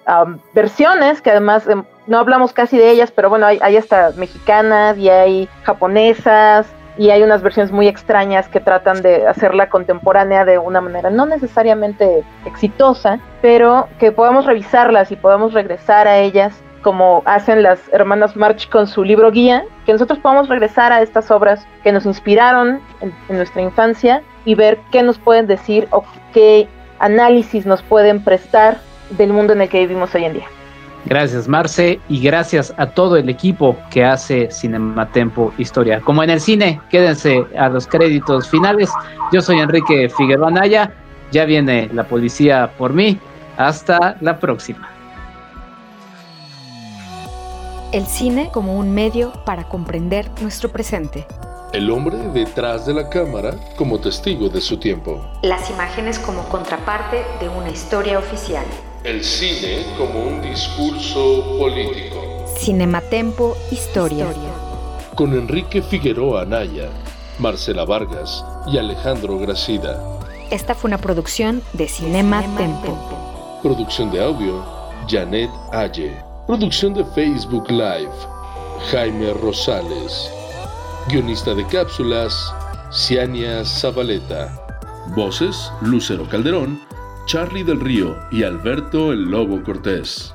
E: versiones, que además em, no hablamos casi de ellas, pero bueno, hay, hasta mexicanas y hay japonesas y hay unas versiones muy extrañas que tratan de hacerla contemporánea de una manera no necesariamente exitosa, pero que podamos revisarlas y podamos regresar a ellas como hacen las hermanas March con su libro guía, que nosotros podamos regresar a estas obras que nos inspiraron en nuestra infancia y ver qué nos pueden decir o qué análisis nos pueden prestar del mundo en el que vivimos hoy en día.
C: Gracias Marce y gracias a todo el equipo que hace Cinematempo Historia. Como en el cine, quédense a los créditos finales. Yo soy Enrique Figueroa Naya, ya viene la policía por mí. Hasta la próxima.
A: El cine como un medio para comprender nuestro presente.
B: El hombre detrás de la cámara como testigo de su tiempo.
A: Las imágenes como contraparte de una historia oficial.
B: El cine como un discurso político.
A: Cinematempo Historia.
B: Con Enrique Figueroa Anaya, Marcela Vargas y Alejandro Gracida.
A: Esta fue una producción de Cinema, Tempo.
B: Producción de audio, Janet Aye. Producción de Facebook Live, Jaime Rosales. Guionista de cápsulas, Ciania Zabaleta. Voces, Lucero Calderón, Charlie del Río y Alberto el Lobo Cortés.